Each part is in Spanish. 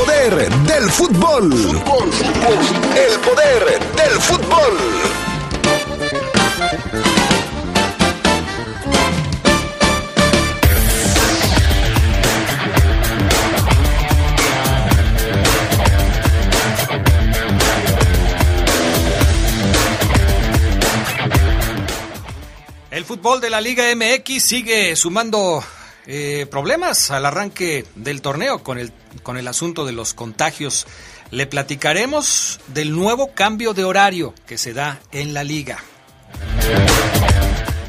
poder del fútbol. El poder del fútbol. El fútbol de la Liga MX sigue sumando eh, problemas al arranque del torneo con el, con el asunto de los contagios. Le platicaremos del nuevo cambio de horario que se da en la liga.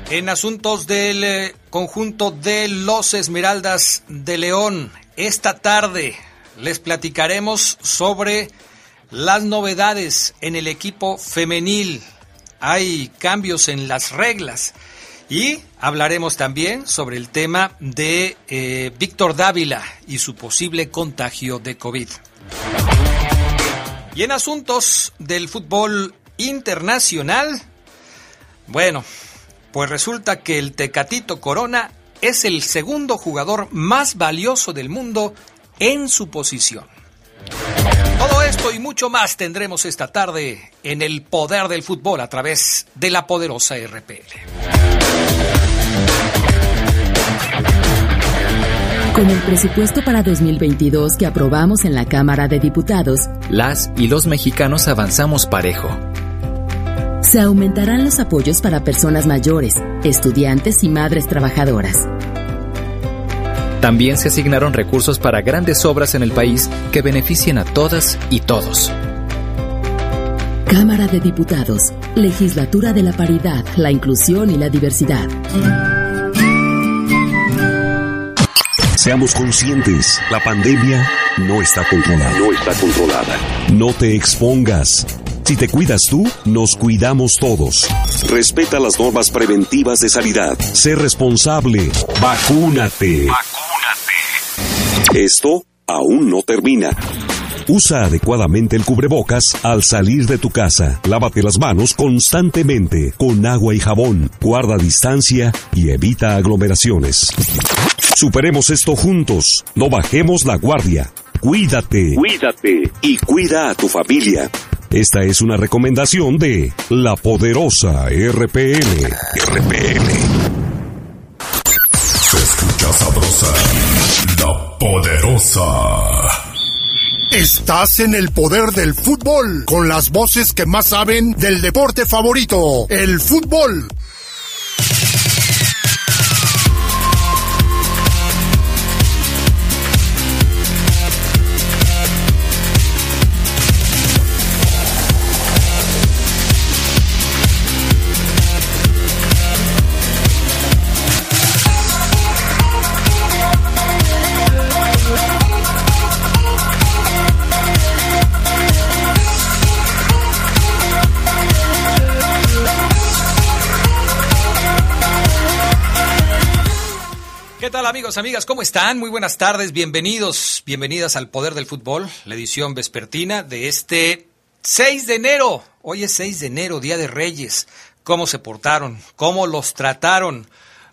En asuntos del eh, conjunto de los Esmeraldas de León, esta tarde les platicaremos sobre las novedades en el equipo femenil. Hay cambios en las reglas. Y hablaremos también sobre el tema de eh, Víctor Dávila y su posible contagio de COVID. Y en asuntos del fútbol internacional, bueno, pues resulta que el Tecatito Corona es el segundo jugador más valioso del mundo en su posición. Todo esto y mucho más tendremos esta tarde en el poder del fútbol a través de la poderosa RPL. Con el presupuesto para 2022 que aprobamos en la Cámara de Diputados, las y los mexicanos avanzamos parejo. Se aumentarán los apoyos para personas mayores, estudiantes y madres trabajadoras. También se asignaron recursos para grandes obras en el país que beneficien a todas y todos. Cámara de Diputados, Legislatura de la Paridad, la Inclusión y la Diversidad. Seamos conscientes, la pandemia no está controlada. No está controlada. No te expongas. Si te cuidas tú, nos cuidamos todos. Respeta las normas preventivas de sanidad. Sé responsable. Vacúnate. Vacúnate. Esto aún no termina. Usa adecuadamente el cubrebocas al salir de tu casa. Lávate las manos constantemente con agua y jabón. Guarda distancia y evita aglomeraciones. Superemos esto juntos. No bajemos la guardia. Cuídate. Cuídate. Y cuida a tu familia. Esta es una recomendación de la poderosa RPL. RPL. La poderosa. Estás en el poder del fútbol, con las voces que más saben del deporte favorito, el fútbol. Amigos, amigas? ¿Cómo están? Muy buenas tardes, bienvenidos, bienvenidas al Poder del Fútbol, la edición vespertina de este 6 de enero. Hoy es 6 de enero, Día de Reyes. ¿Cómo se portaron? ¿Cómo los trataron?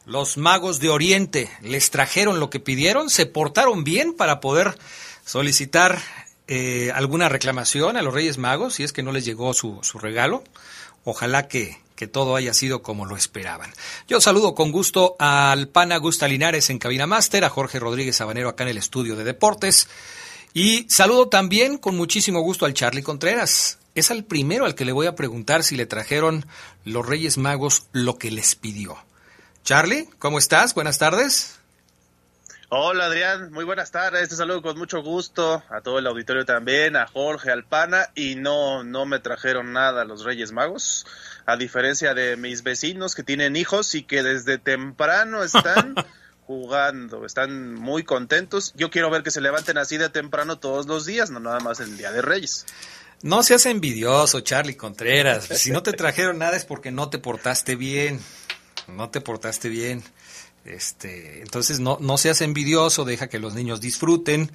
Los magos de Oriente les trajeron lo que pidieron, se portaron bien para poder solicitar eh, alguna reclamación a los Reyes Magos si es que no les llegó su, su regalo. Ojalá que, que todo haya sido como lo esperaban. Yo saludo con gusto al pana Gusta Linares en Cabina Máster, a Jorge Rodríguez Sabanero acá en el estudio de deportes. Y saludo también con muchísimo gusto al Charlie Contreras. Es al primero al que le voy a preguntar si le trajeron los Reyes Magos lo que les pidió. Charlie, ¿cómo estás? Buenas tardes. Hola Adrián, muy buenas tardes, te saludo con mucho gusto, a todo el auditorio también, a Jorge, al Pana, y no, no me trajeron nada los Reyes Magos, a diferencia de mis vecinos que tienen hijos y que desde temprano están jugando, están muy contentos. Yo quiero ver que se levanten así de temprano todos los días, no nada más el Día de Reyes. No seas envidioso, Charlie Contreras. Si no te trajeron nada es porque no te portaste bien. No te portaste bien. Este, entonces no, no seas envidioso, deja que los niños disfruten.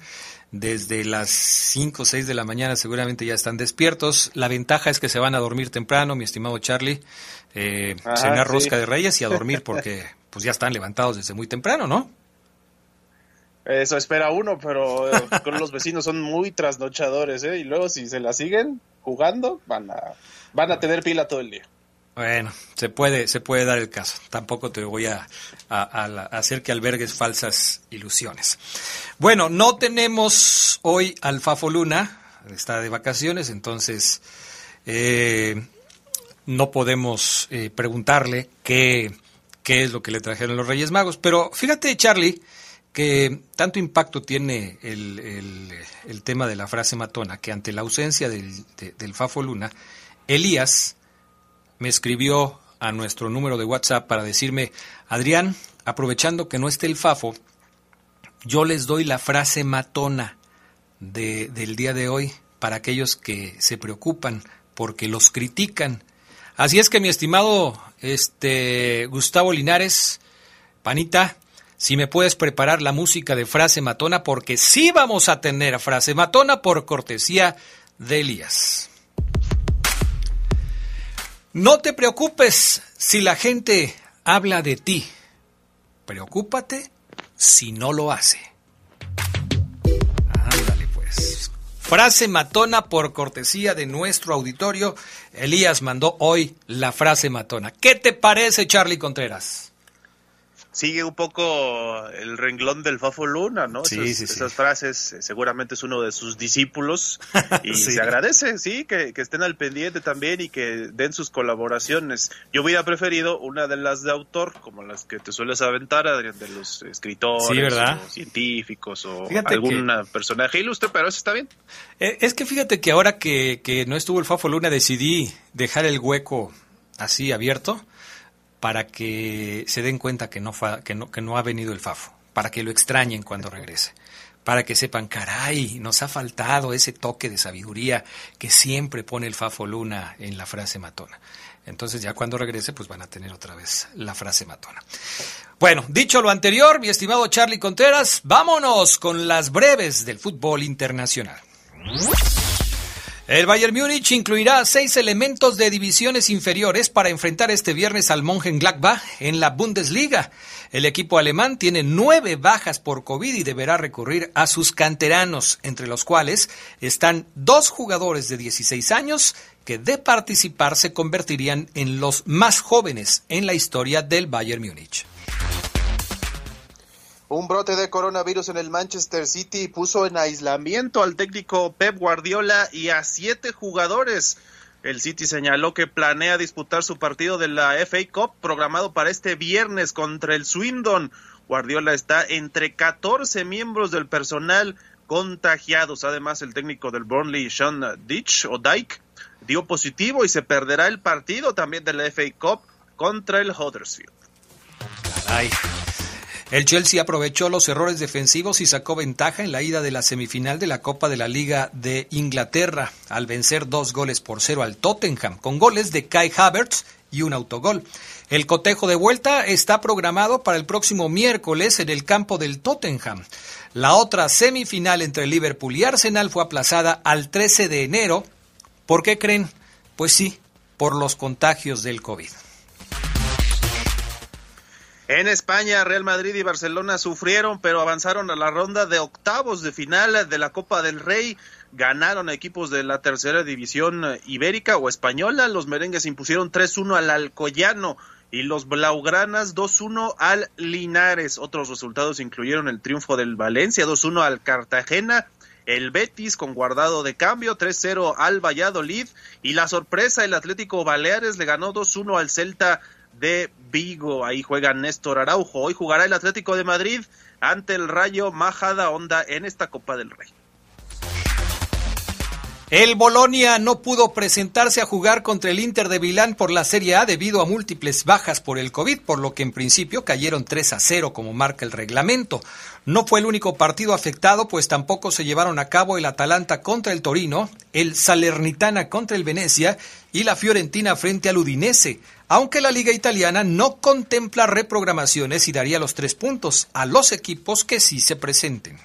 Desde las 5 o 6 de la mañana seguramente ya están despiertos. La ventaja es que se van a dormir temprano, mi estimado Charlie. Eh, Ajá, cenar sí. rosca de reyes y a dormir porque pues ya están levantados desde muy temprano, ¿no? Eso espera uno, pero eh, con los vecinos son muy trasnochadores, ¿eh? Y luego si se la siguen jugando, van a, van a tener pila todo el día. Bueno, se puede, se puede dar el caso. Tampoco te voy a, hacer que albergues falsas ilusiones. Bueno, no tenemos hoy al Fafo Luna, está de vacaciones, entonces eh, no podemos eh, preguntarle qué, es lo que le trajeron los Reyes Magos. Pero fíjate, Charlie, que tanto impacto tiene el, tema de la frase matona, que ante la ausencia del, del Fafo Luna, Elías me escribió a nuestro número de WhatsApp para decirme, Adrián, aprovechando que no esté el Fafo, yo les doy la frase matona de, del día de hoy para aquellos que se preocupan porque los critican. Así es que mi estimado este Gustavo Linares, panita, si me puedes preparar la música de frase matona porque sí vamos a tener frase matona por cortesía de Elías. No te preocupes si la gente habla de ti. Preocúpate si no lo hace. Ándale pues. Frase matona por cortesía de nuestro auditorio. Elías mandó hoy la frase matona. ¿Qué te parece, Charlie Contreras? Sigue un poco el renglón del Fafo Luna, ¿no? Sí, esas, sí, esas frases, eh, seguramente es uno de sus discípulos y se agradece, sí, que, estén al pendiente también y que den sus colaboraciones. Yo hubiera preferido una de las de autor, como las que te sueles aventar, Adrián, de los escritores o científicos o algún personaje ilustre, pero eso está bien. Eh, es que fíjate que ahora que, que no estuvo el Fafo Luna decidí dejar el hueco así abierto para que se den cuenta que no, que no, que no ha venido el Fafo, para que lo extrañen cuando regrese, para que sepan, caray, nos ha faltado ese toque de sabiduría que siempre pone el Fafo Luna en la frase matona. Entonces ya cuando regrese, pues van a tener otra vez la frase matona. Bueno, dicho lo anterior, mi estimado Charlie Contreras, vámonos con las breves del fútbol internacional. El Bayern Múnich incluirá seis elementos de divisiones inferiores para enfrentar este viernes al Mönchengladbach en la Bundesliga. El equipo alemán tiene nueve bajas por COVID y deberá recurrir a sus canteranos, entre los cuales están dos jugadores de 16 años que de participar se convertirían en los más jóvenes en la historia del Bayern Múnich. Un brote de coronavirus en el Manchester City puso en aislamiento al técnico Pep Guardiola y a siete jugadores. El City señaló que planea disputar su partido de la FA Cup programado para este viernes contra el Swindon. Guardiola está entre 14 miembros del personal contagiados. Además, el técnico del Burnley, Sean Ditch o Dyke, dio positivo y se perderá el partido también de la FA Cup contra el Huddersfield. El Chelsea aprovechó los errores defensivos y sacó ventaja en la ida de la semifinal de la Copa de la Liga de Inglaterra al vencer dos goles por cero al Tottenham, con goles de Kai Havertz y un autogol. El cotejo de vuelta está programado para el próximo miércoles en el campo del Tottenham. La otra semifinal entre Liverpool y Arsenal fue aplazada al 13 de enero. ¿Por qué creen? Pues sí, por los contagios del COVID. En España, Real Madrid y Barcelona sufrieron, pero avanzaron a la ronda de octavos de final de la Copa del Rey. Ganaron equipos de la tercera división ibérica o española. Los merengues impusieron 3-1 al Alcoyano y los blaugranas 2-1 al Linares. Otros resultados incluyeron el triunfo del Valencia 2-1 al Cartagena, el Betis con guardado de cambio 3-0 al Valladolid y la sorpresa el Atlético Baleares le ganó 2-1 al Celta de Vigo. Ahí juega Néstor Araujo. Hoy jugará el Atlético de Madrid ante el Rayo Majada Onda en esta Copa del Rey. El Bolonia no pudo presentarse a jugar contra el Inter de Milán por la Serie A debido a múltiples bajas por el COVID, por lo que en principio cayeron 3 a 0 como marca el reglamento. No fue el único partido afectado, pues tampoco se llevaron a cabo el Atalanta contra el Torino, el Salernitana contra el Venecia y la Fiorentina frente al Udinese, aunque la Liga Italiana no contempla reprogramaciones y daría los tres puntos a los equipos que sí se presenten.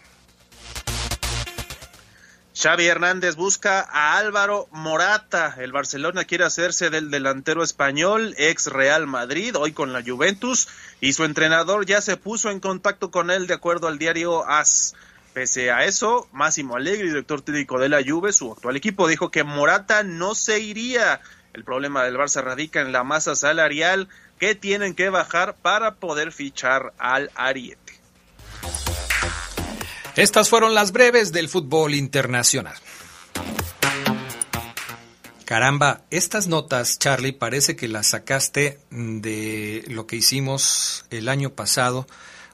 Xavi Hernández busca a Álvaro Morata. El Barcelona quiere hacerse del delantero español, ex Real Madrid, hoy con la Juventus. y su entrenador ya se puso en contacto con él de acuerdo al diario AS. Pese a eso, Máximo Alegre, director técnico de la Juve, su actual equipo, dijo que Morata no se iría. El problema del Barça radica en la masa salarial que tienen que bajar para poder fichar al Ariete. Estas fueron las breves del fútbol internacional. Caramba, estas notas, Charlie, parece que las sacaste de lo que hicimos el año pasado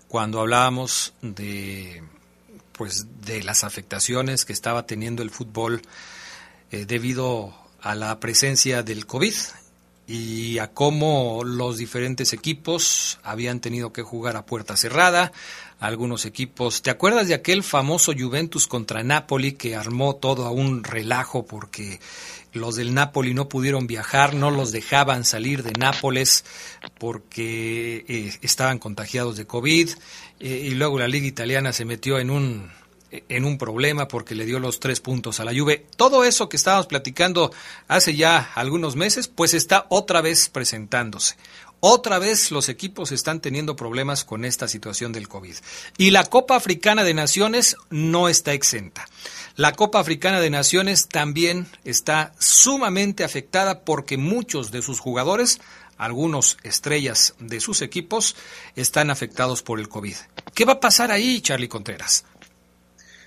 cuando hablábamos de pues de las afectaciones que estaba teniendo el fútbol eh, debido a la presencia del COVID y a cómo los diferentes equipos habían tenido que jugar a puerta cerrada, algunos equipos. ¿Te acuerdas de aquel famoso Juventus contra Napoli que armó todo a un relajo porque los del Napoli no pudieron viajar, no los dejaban salir de Nápoles porque eh, estaban contagiados de COVID eh, y luego la liga italiana se metió en un en un problema porque le dio los tres puntos a la Juve. Todo eso que estábamos platicando hace ya algunos meses, pues está otra vez presentándose. Otra vez los equipos están teniendo problemas con esta situación del COVID. Y la Copa Africana de Naciones no está exenta. La Copa Africana de Naciones también está sumamente afectada porque muchos de sus jugadores, algunos estrellas de sus equipos, están afectados por el COVID. ¿Qué va a pasar ahí, Charlie Contreras?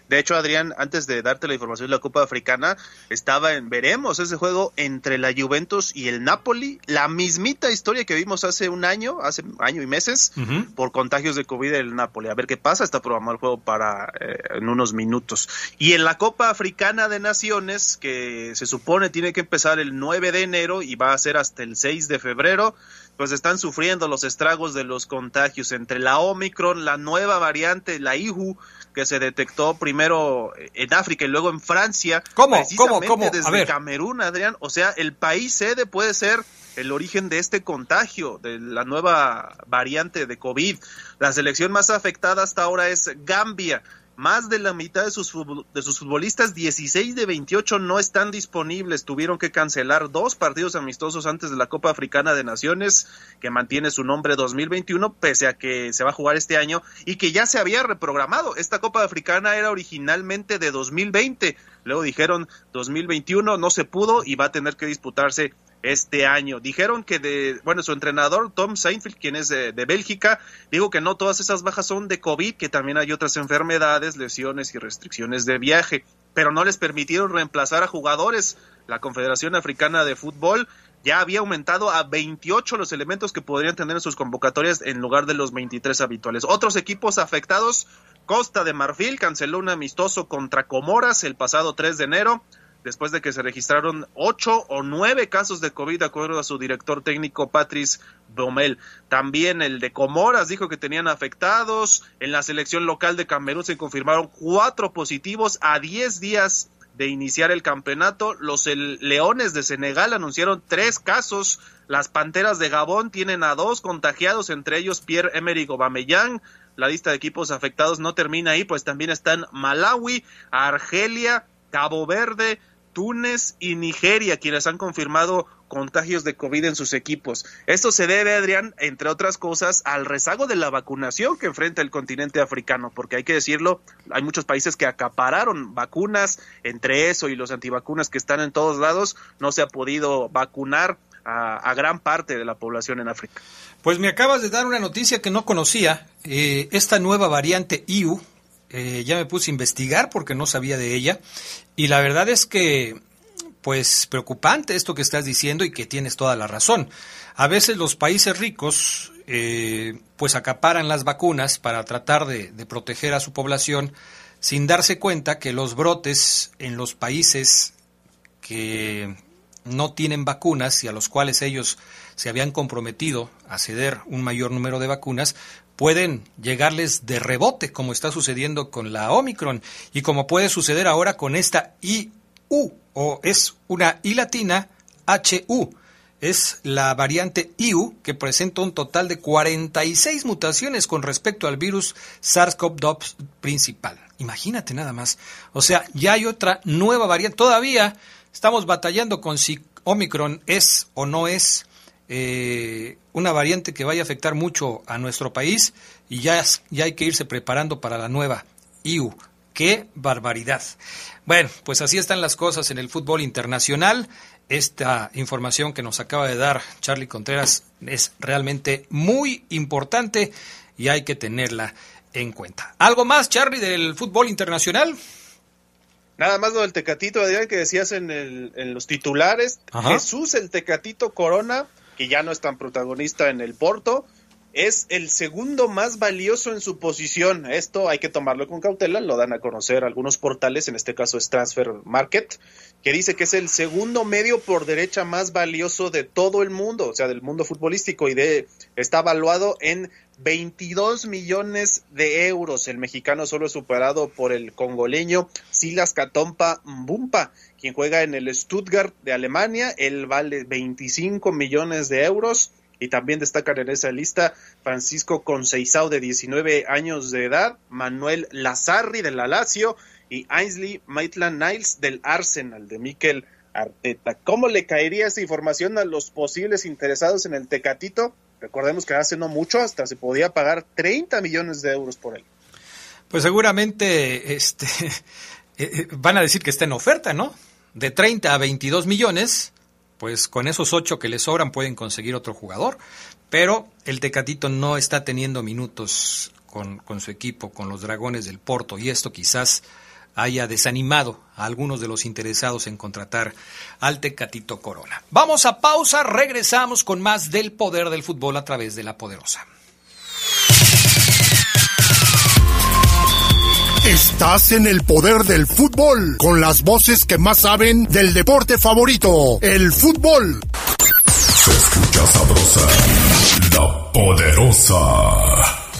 De hecho, Adrián, antes de darte la información de la Copa Africana, estaba en, veremos ese juego entre la Juventus y el Napoli, la mismita historia que vimos hace un año, hace año y meses, por contagios de COVID del Napoli. A ver qué pasa, está programado el juego para eh, en unos minutos. Y en la Copa Africana de Naciones, que se supone tiene que empezar el 9 de enero y va a ser hasta el 6 de febrero, pues están sufriendo los estragos de los contagios entre la Omicron, la nueva variante, la IHU, que se detectó primero en África y luego en Francia. ¿Cómo? ¿Cómo? ¿Cómo? Desde Camerún, Adrián. O sea, el país sede puede ser el origen de este contagio, de la nueva variante de COVID. La selección más afectada hasta ahora es Gambia más de la mitad de sus, de sus futbolistas, 16 de 28, no están disponibles. Tuvieron que cancelar dos partidos amistosos antes de la Copa Africana de Naciones, que mantiene su nombre 2021, pese a que se va a jugar este año y que ya se había reprogramado. Esta Copa Africana era originalmente de 2020. Luego dijeron 2021, no se pudo y va a tener que disputarse este año. Dijeron que de, bueno, su entrenador Tom Seinfeld, quien es de, Bélgica, dijo que no todas esas bajas son de COVID, que también hay otras enfermedades, lesiones y restricciones de viaje, pero no les permitieron reemplazar a jugadores. La Confederación Africana de Fútbol ya había aumentado a 28 los elementos que podrían tener en sus convocatorias en lugar de los 23 habituales. Otros equipos afectados, Costa de Marfil canceló un amistoso contra Comoras el pasado 3 de enero después de que se registraron ocho o nueve casos de COVID, de acuerdo a su director técnico Patrice Bromel. También el de Comoras dijo que tenían afectados. En la selección local de Camerún se confirmaron cuatro positivos a diez días de iniciar el campeonato. Los Leones de Senegal anunciaron tres casos. Las Panteras de Gabón tienen a dos contagiados, entre ellos Pierre-Emerick Aubameyang. La lista de equipos afectados no termina ahí, pues también están Malawi, Argelia, Cabo Verde, Túnez y Nigeria, quienes han confirmado contagios de COVID en sus equipos. Esto se debe, Adrián, entre otras cosas, al rezago de la vacunación que enfrenta el continente africano, porque hay que decirlo, hay muchos países que acapararon vacunas, entre eso y los antivacunas que están en todos lados, no se ha podido vacunar a, gran parte de la población en África. Pues me acabas de dar una noticia que no conocía, eh, esta nueva variante IU, eh, ya me puse a investigar porque no sabía de ella y la verdad es que pues preocupante esto que estás diciendo y que tienes toda la razón. A veces los países ricos eh, pues acaparan las vacunas para tratar de, de proteger a su población sin darse cuenta que los brotes en los países que no tienen vacunas y a los cuales ellos se habían comprometido a ceder un mayor número de vacunas, pueden llegarles de rebote, como está sucediendo con la Omicron y como puede suceder ahora con esta IU, o es una I latina HU. Es la variante IU que presenta un total de 46 mutaciones con respecto al virus SARS-CoV-2 principal. Imagínate nada más. O sea, ya hay otra nueva variante. Todavía estamos batallando con si Omicron es o no es eh, una variante que vaya a afectar mucho a nuestro país y ya, ya hay que irse preparando para la nueva IU. ¡Qué barbaridad! Bueno, pues así están las cosas en el fútbol internacional. Esta información que nos acaba de dar Charlie Contreras es realmente muy importante y hay que tenerla en cuenta. ¿Algo más, Charlie, del fútbol internacional? Nada más lo del Tecatito, Adrián, que decías en, el, en los titulares. Jesús, el Tecatito Corona, que ya no es tan protagonista en el Porto, es el segundo más valioso en su posición. Esto hay que tomarlo con cautela, lo dan a conocer algunos portales, en este caso es Transfer Market, que dice que es el segundo medio por derecha más valioso de todo el mundo, o sea, del mundo futbolístico, y de, está evaluado en 22 millones de euros. El mexicano solo es superado por el congoleño Silas Catompa Mbumpa, quien juega en el Stuttgart de Alemania. Él vale 25 millones de euros. Y también destacan en esa lista Francisco Conceizao de 19 años de edad, Manuel Lazarri del Lazio y Ainsley Maitland Niles del Arsenal de Mikel Arteta. ¿Cómo le caería esa información a los posibles interesados en el Tecatito? Recordemos que hace no mucho hasta se podía pagar 30 millones de euros por él. Pues seguramente este, eh, eh, van a decir que está en oferta, ¿no? De 30 a 22 millones, pues con esos 8 que le sobran pueden conseguir otro jugador. Pero el Tecatito no está teniendo minutos con, con su equipo, con los Dragones del Porto, y esto quizás haya desanimado a algunos de los interesados en contratar al Tecatito Corona. Vamos a pausa, regresamos con más del poder del fútbol a través de la poderosa. Estás en el poder del fútbol, con las voces que más saben del deporte favorito, el fútbol. Se escucha sabrosa, la poderosa.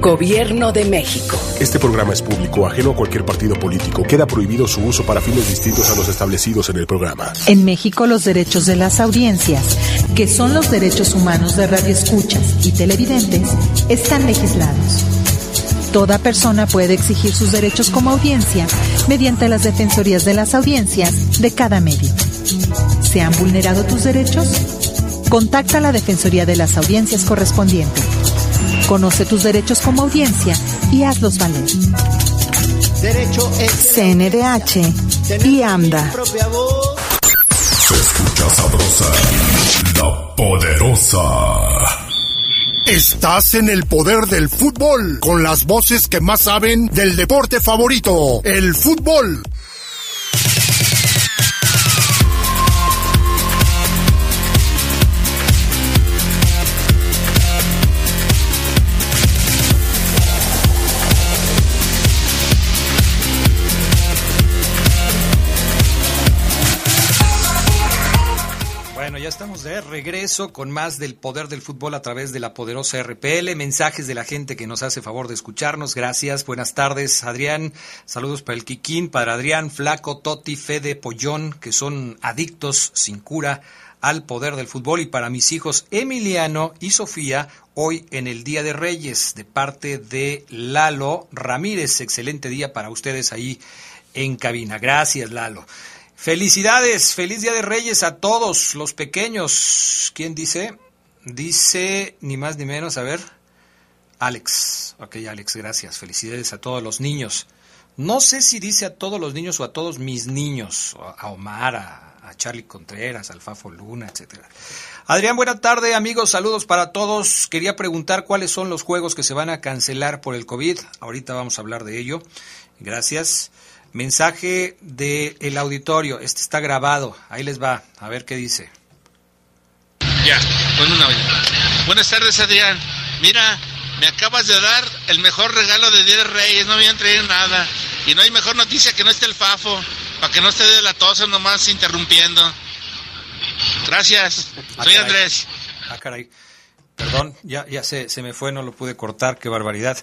Gobierno de México. Este programa es público, ajeno a cualquier partido político. Queda prohibido su uso para fines distintos a los establecidos en el programa. En México, los derechos de las audiencias, que son los derechos humanos de radioescuchas y televidentes, están legislados. Toda persona puede exigir sus derechos como audiencia mediante las defensorías de las audiencias de cada medio. ¿Se han vulnerado tus derechos? Contacta a la Defensoría de las Audiencias correspondiente. Conoce tus derechos como audiencia y hazlos valer. Derecho CNDH y AMDA. Se escucha sabrosa, la poderosa. Estás en el poder del fútbol, con las voces que más saben del deporte favorito, el fútbol. Regreso con más del poder del fútbol a través de la poderosa RPL. Mensajes de la gente que nos hace favor de escucharnos. Gracias. Buenas tardes, Adrián. Saludos para el Kikín, para Adrián, Flaco, Toti, Fede, Pollón, que son adictos sin cura al poder del fútbol. Y para mis hijos Emiliano y Sofía, hoy en el Día de Reyes, de parte de Lalo Ramírez. Excelente día para ustedes ahí en cabina. Gracias, Lalo. Felicidades, feliz Día de Reyes a todos los pequeños. ¿Quién dice? Dice ni más ni menos, a ver, Alex. Ok, Alex, gracias. Felicidades a todos los niños. No sé si dice a todos los niños o a todos mis niños, a Omar, a, Charlie Contreras, al Fafo Luna, etcétera. Adrián, buena tarde, amigos, saludos para todos. Quería preguntar cuáles son los juegos que se van a cancelar por el COVID. Ahorita vamos a hablar de ello. Gracias. Mensaje del auditorio, este está grabado, ahí les va, a ver qué dice. Ya, bueno, una. Buenas tardes, Adrián. Mira, me acabas de dar el mejor regalo de Día de Reyes, no voy a traer nada. Y no hay mejor noticia que no esté el Fafo, para que no esté de la tosa nomás interrumpiendo. Gracias, ah, soy Andrés. Ah, caray. Perdón, ya, ya se, se me fue, no lo pude cortar, qué barbaridad.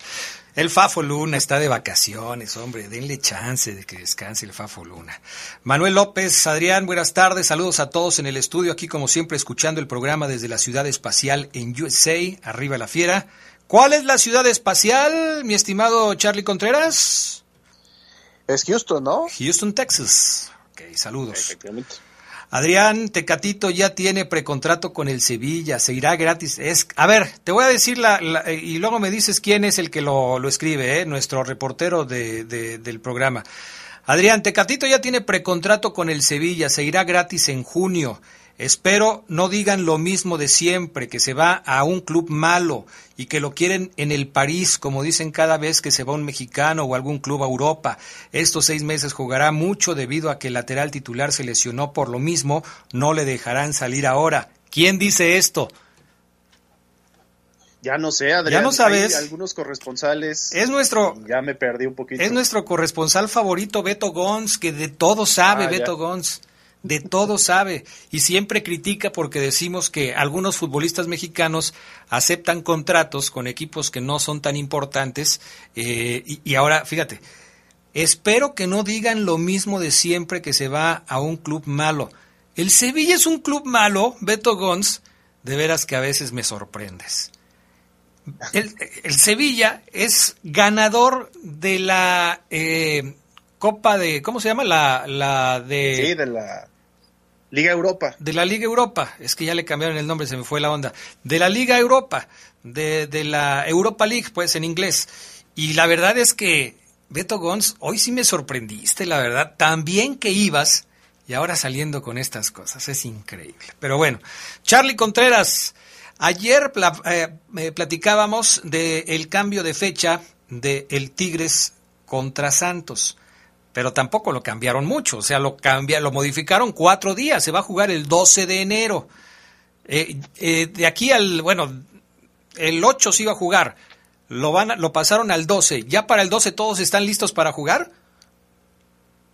El Fafo Luna está de vacaciones, hombre, denle chance de que descanse el Fafo Luna. Manuel López, Adrián, buenas tardes, saludos a todos en el estudio, aquí como siempre escuchando el programa desde la ciudad espacial en USA, arriba la fiera. ¿Cuál es la ciudad espacial, mi estimado Charlie Contreras? Es Houston, ¿no? Houston, Texas. Ok, saludos. Efectivamente. Adrián Tecatito ya tiene precontrato con el Sevilla, se irá gratis. Es, a ver, te voy a decir la, y luego me dices quién es el que lo, lo escribe, ¿eh? nuestro reportero de, del programa. Adrián Tecatito ya tiene precontrato con el Sevilla, se irá gratis en junio. Espero no digan lo mismo de siempre, que se va a un club malo y que lo quieren en el París, como dicen cada vez que se va un mexicano o algún club a Europa. Estos seis meses jugará mucho debido a que el lateral titular se lesionó por lo mismo, no le dejarán salir ahora. ¿Quién dice esto? Ya no sé, Adrián. Ya no sabes. Hay algunos corresponsales. Es nuestro. Ya me perdí un poquito. Es nuestro corresponsal favorito, Beto Gons, que de todo sabe, Ah, ya. Beto Gons de todo sabe y siempre critica porque decimos que algunos futbolistas mexicanos aceptan contratos con equipos que no son tan importantes eh, y, y ahora, fíjate, espero que no digan lo mismo de siempre que se va a un club malo. El Sevilla es un club malo, Beto Gons, de veras que a veces me sorprendes. El, Sevilla es ganador de la eh, Copa de, ¿cómo se llama? La, la de... Sí, de la Liga Europa. De la Liga Europa, es que ya le cambiaron el nombre, se me fue la onda. De la Liga Europa, de, de la Europa League, pues en inglés. Y la verdad es que, Beto Gons, hoy sí me sorprendiste, la verdad, tan bien que ibas y ahora saliendo con estas cosas, es increíble. Pero bueno, Charlie Contreras, ayer pla- eh, platicábamos del cambio de fecha de el Tigres contra Santos pero tampoco lo cambiaron mucho, o sea, lo cambia, lo modificaron cuatro días, se va a jugar el 12 de enero. Eh, eh, de aquí al, bueno, el 8 se iba a jugar, lo, van a- lo pasaron al 12, ¿ya para el 12 todos están listos para jugar?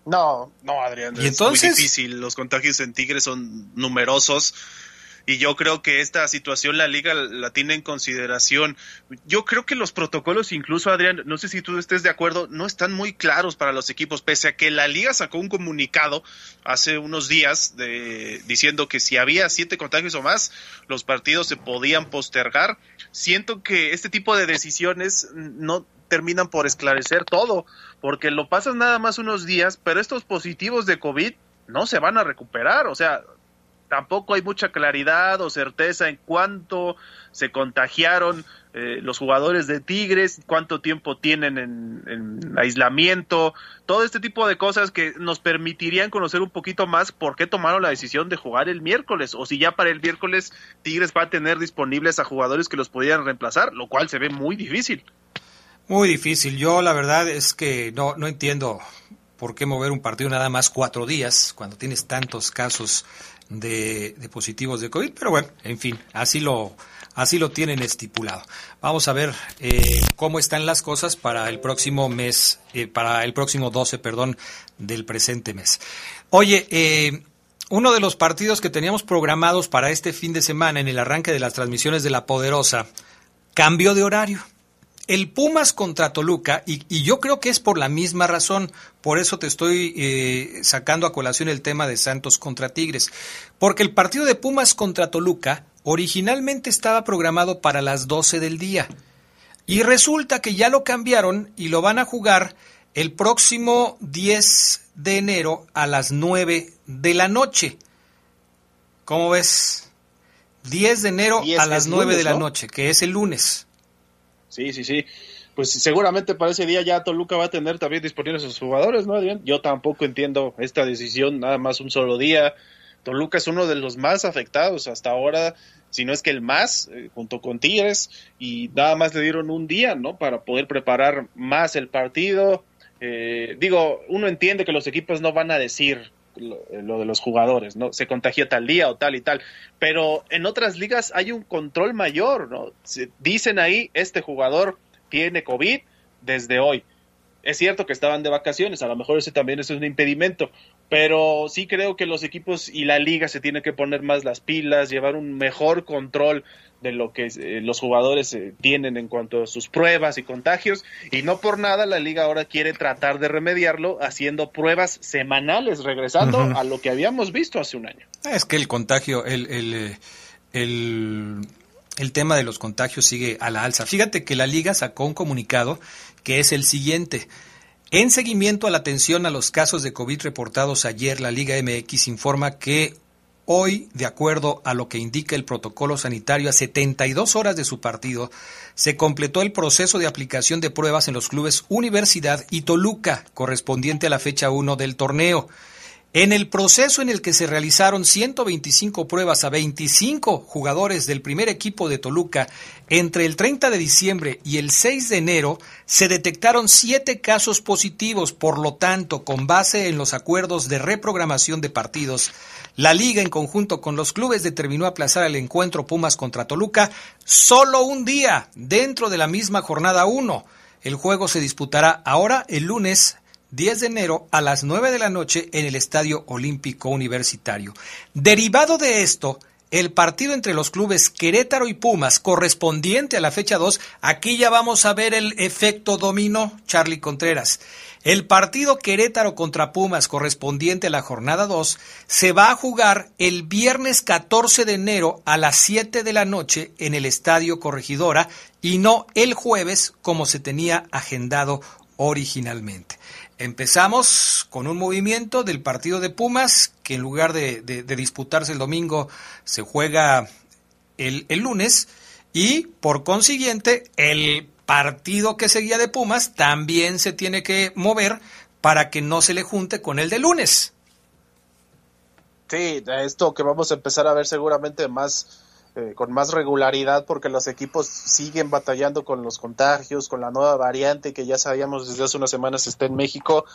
No, no, Adrián. ¿Y es entonces? muy difícil. Los contagios en Tigres son numerosos. Y yo creo que esta situación la liga la tiene en consideración. Yo creo que los protocolos, incluso Adrián, no sé si tú estés de acuerdo, no están muy claros para los equipos, pese a que la liga sacó un comunicado hace unos días de, diciendo que si había siete contagios o más, los partidos se podían postergar. Siento que este tipo de decisiones no terminan por esclarecer todo, porque lo pasas nada más unos días, pero estos positivos de COVID no se van a recuperar, o sea, tampoco hay mucha claridad o certeza en cuánto se contagiaron eh, los jugadores de Tigres, cuánto tiempo tienen en, en aislamiento, todo este tipo de cosas que nos permitirían conocer un poquito más por qué tomaron la decisión de jugar el miércoles, o si ya para el miércoles Tigres va a tener disponibles a jugadores que los podrían reemplazar, lo cual se ve muy difícil. Muy difícil, yo la verdad es que no, no entiendo por qué mover un partido nada más cuatro días cuando tienes tantos casos de, positivos de COVID, pero bueno, en fin, así lo, así lo tienen estipulado. Vamos a ver eh, cómo están las cosas para el próximo mes, eh, para el próximo 12, perdón, del presente mes. Oye, eh, uno de los partidos que teníamos programados para este fin de semana en el arranque de las transmisiones de La Poderosa cambió de horario. El Pumas contra Toluca, y, y yo creo que es por la misma razón, por eso te estoy eh, sacando a colación el tema de Santos contra Tigres, porque el partido de Pumas contra Toluca originalmente estaba programado para las 12 del día, y resulta que ya lo cambiaron y lo van a jugar el próximo 10 de enero a las 9 de la noche. ¿Cómo ves? 10 de enero 10 a las es 9 de la ¿no? noche, que es el lunes. Sí, sí, sí. Pues seguramente para ese día ya Toluca va a tener también disponibles sus jugadores, ¿no, Adrián? Yo tampoco entiendo esta decisión, nada más un solo día. Toluca es uno de los más afectados hasta ahora, si no es que el más, eh, junto con Tigres, y nada más le dieron un día, ¿no? Para poder preparar más el partido. Eh, digo, uno entiende que los equipos no van a decir lo, de los jugadores, ¿no? Se contagió tal día o tal y tal, pero en otras ligas hay un control mayor, ¿no? Se- dicen ahí, este jugador tiene COVID desde hoy. Es cierto que estaban de vacaciones, a lo mejor ese también es un impedimento, pero sí creo que los equipos y la liga se tienen que poner más las pilas, llevar un mejor control de lo que eh, los jugadores eh, tienen en cuanto a sus pruebas y contagios y no por nada la liga ahora quiere tratar de remediarlo haciendo pruebas semanales regresando a lo que habíamos visto hace un año. Es que el contagio, el, el, eh, el, el tema de los contagios sigue a la alza. Fíjate que la liga sacó un comunicado que es el siguiente. En seguimiento a la atención a los casos de COVID reportados ayer, la Liga MX informa que Hoy, de acuerdo a lo que indica el protocolo sanitario, a 72 horas de su partido, se completó el proceso de aplicación de pruebas en los clubes Universidad y Toluca, correspondiente a la fecha 1 del torneo. En el proceso en el que se realizaron 125 pruebas a 25 jugadores del primer equipo de Toluca entre el 30 de diciembre y el 6 de enero, se detectaron siete casos positivos. Por lo tanto, con base en los acuerdos de reprogramación de partidos, la liga en conjunto con los clubes determinó aplazar el encuentro Pumas contra Toluca solo un día dentro de la misma jornada 1. El juego se disputará ahora el lunes 10 de enero a las 9 de la noche en el Estadio Olímpico Universitario. Derivado de esto, el partido entre los clubes Querétaro y Pumas, correspondiente a la fecha 2, aquí ya vamos a ver el efecto dominó, Charlie Contreras. El partido Querétaro contra Pumas, correspondiente a la jornada 2, se va a jugar el viernes 14 de enero a las 7 de la noche en el Estadio Corregidora y no el jueves como se tenía agendado originalmente. Empezamos con un movimiento del partido de Pumas, que en lugar de, disputarse el domingo, se juega el, el, lunes, y por consiguiente, el partido que seguía de Pumas también se tiene que mover para que no se le junte con el de lunes. Sí, esto que vamos a empezar a ver seguramente más eh, con más regularidad porque los equipos siguen batallando con los contagios, con la nueva variante que ya sabíamos desde hace unas semanas está en México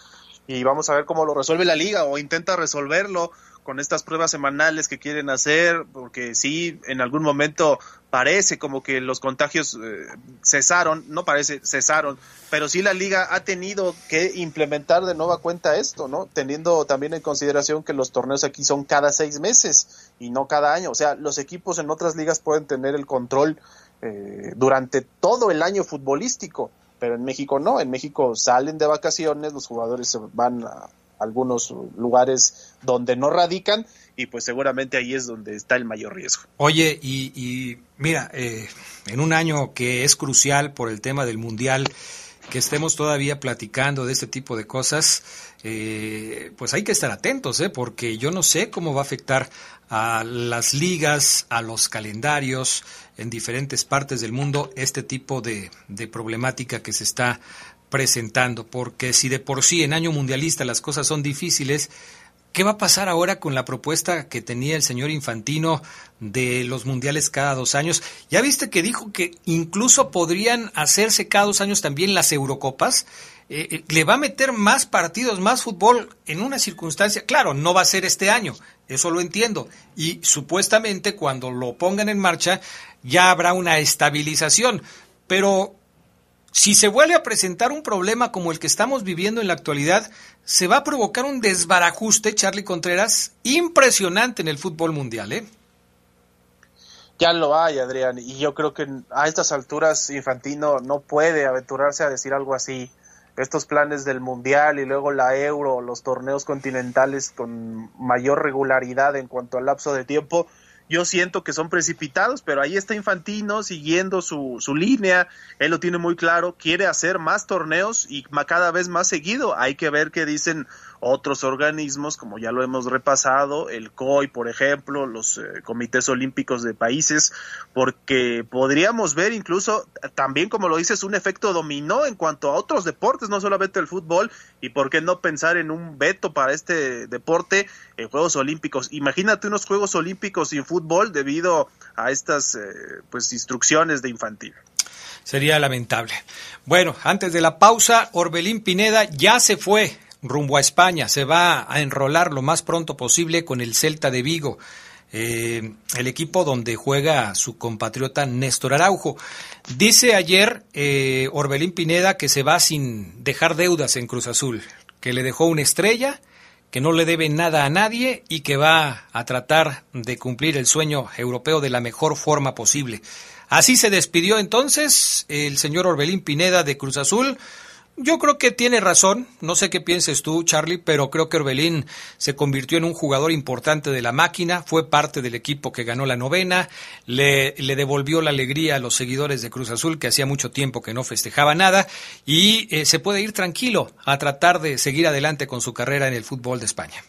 y vamos a ver cómo lo resuelve la liga o intenta resolverlo con estas pruebas semanales que quieren hacer, porque sí, en algún momento parece como que los contagios eh, cesaron, no parece, cesaron, pero sí la liga ha tenido que implementar de nueva cuenta esto, ¿no? Teniendo también en consideración que los torneos aquí son cada seis meses y no cada año, o sea, los equipos en otras ligas pueden tener el control eh, durante todo el año futbolístico, pero en México no, en México salen de vacaciones, los jugadores se van a algunos lugares donde no radican y pues seguramente ahí es donde está el mayor riesgo. Oye, y, mira, eh, en un año que es crucial por el tema del Mundial, que estemos todavía platicando de este tipo de cosas, eh, pues hay que estar atentos, ¿eh? porque yo no sé cómo va a afectar a las ligas, a los calendarios en diferentes partes del mundo este tipo de, de problemática que se está presentando, porque si de por sí en año mundialista las cosas son difíciles, ¿qué va a pasar ahora con la propuesta que tenía el señor Infantino de los mundiales cada dos años? Ya viste que dijo que incluso podrían hacerse cada dos años también las Eurocopas. Eh, eh, le va a meter más partidos, más fútbol en una circunstancia, claro, no va a ser este año, eso lo entiendo, y supuestamente cuando lo pongan en marcha ya habrá una estabilización, pero si se vuelve a presentar un problema como el que estamos viviendo en la actualidad, se va a provocar un desbarajuste, Charlie Contreras, impresionante en el fútbol mundial, ¿eh? Ya lo hay, Adrián, y yo creo que a estas alturas Infantino no puede aventurarse a decir algo así. Estos planes del Mundial y luego la Euro, los torneos continentales con mayor regularidad en cuanto al lapso de tiempo, yo siento que son precipitados, pero ahí está Infantino siguiendo su, su línea, él lo tiene muy claro, quiere hacer más torneos y cada vez más seguido, hay que ver qué dicen otros organismos, como ya lo hemos repasado, el COI, por ejemplo, los eh, comités olímpicos de países, porque podríamos ver incluso también, como lo dices, un efecto dominó en cuanto a otros deportes, no solamente el fútbol, y por qué no pensar en un veto para este deporte en Juegos Olímpicos. Imagínate unos Juegos Olímpicos sin fútbol debido a estas eh, pues instrucciones de infantil. Sería lamentable. Bueno, antes de la pausa, Orbelín Pineda ya se fue rumbo a España. Se va a enrolar lo más pronto posible con el Celta de Vigo. eh, el equipo donde juega su compatriota Néstor Araujo. Dice ayer eh, Orbelín Pineda que se va sin dejar deudas en Cruz Azul, que le dejó una estrella, que no le debe nada a nadie y que va a tratar de cumplir el sueño europeo de la mejor forma posible. Así se despidió entonces el señor Orbelín Pineda de Cruz Azul yo creo que tiene razón, no sé qué pienses tú, Charlie, pero creo que Orbelín se convirtió en un jugador importante de la máquina, fue parte del equipo que ganó la novena, le, devolvió la alegría a los seguidores de Cruz Azul, que hacía mucho tiempo que no festejaba nada, y eh, se puede ir tranquilo a tratar de seguir adelante con su carrera en el fútbol de España.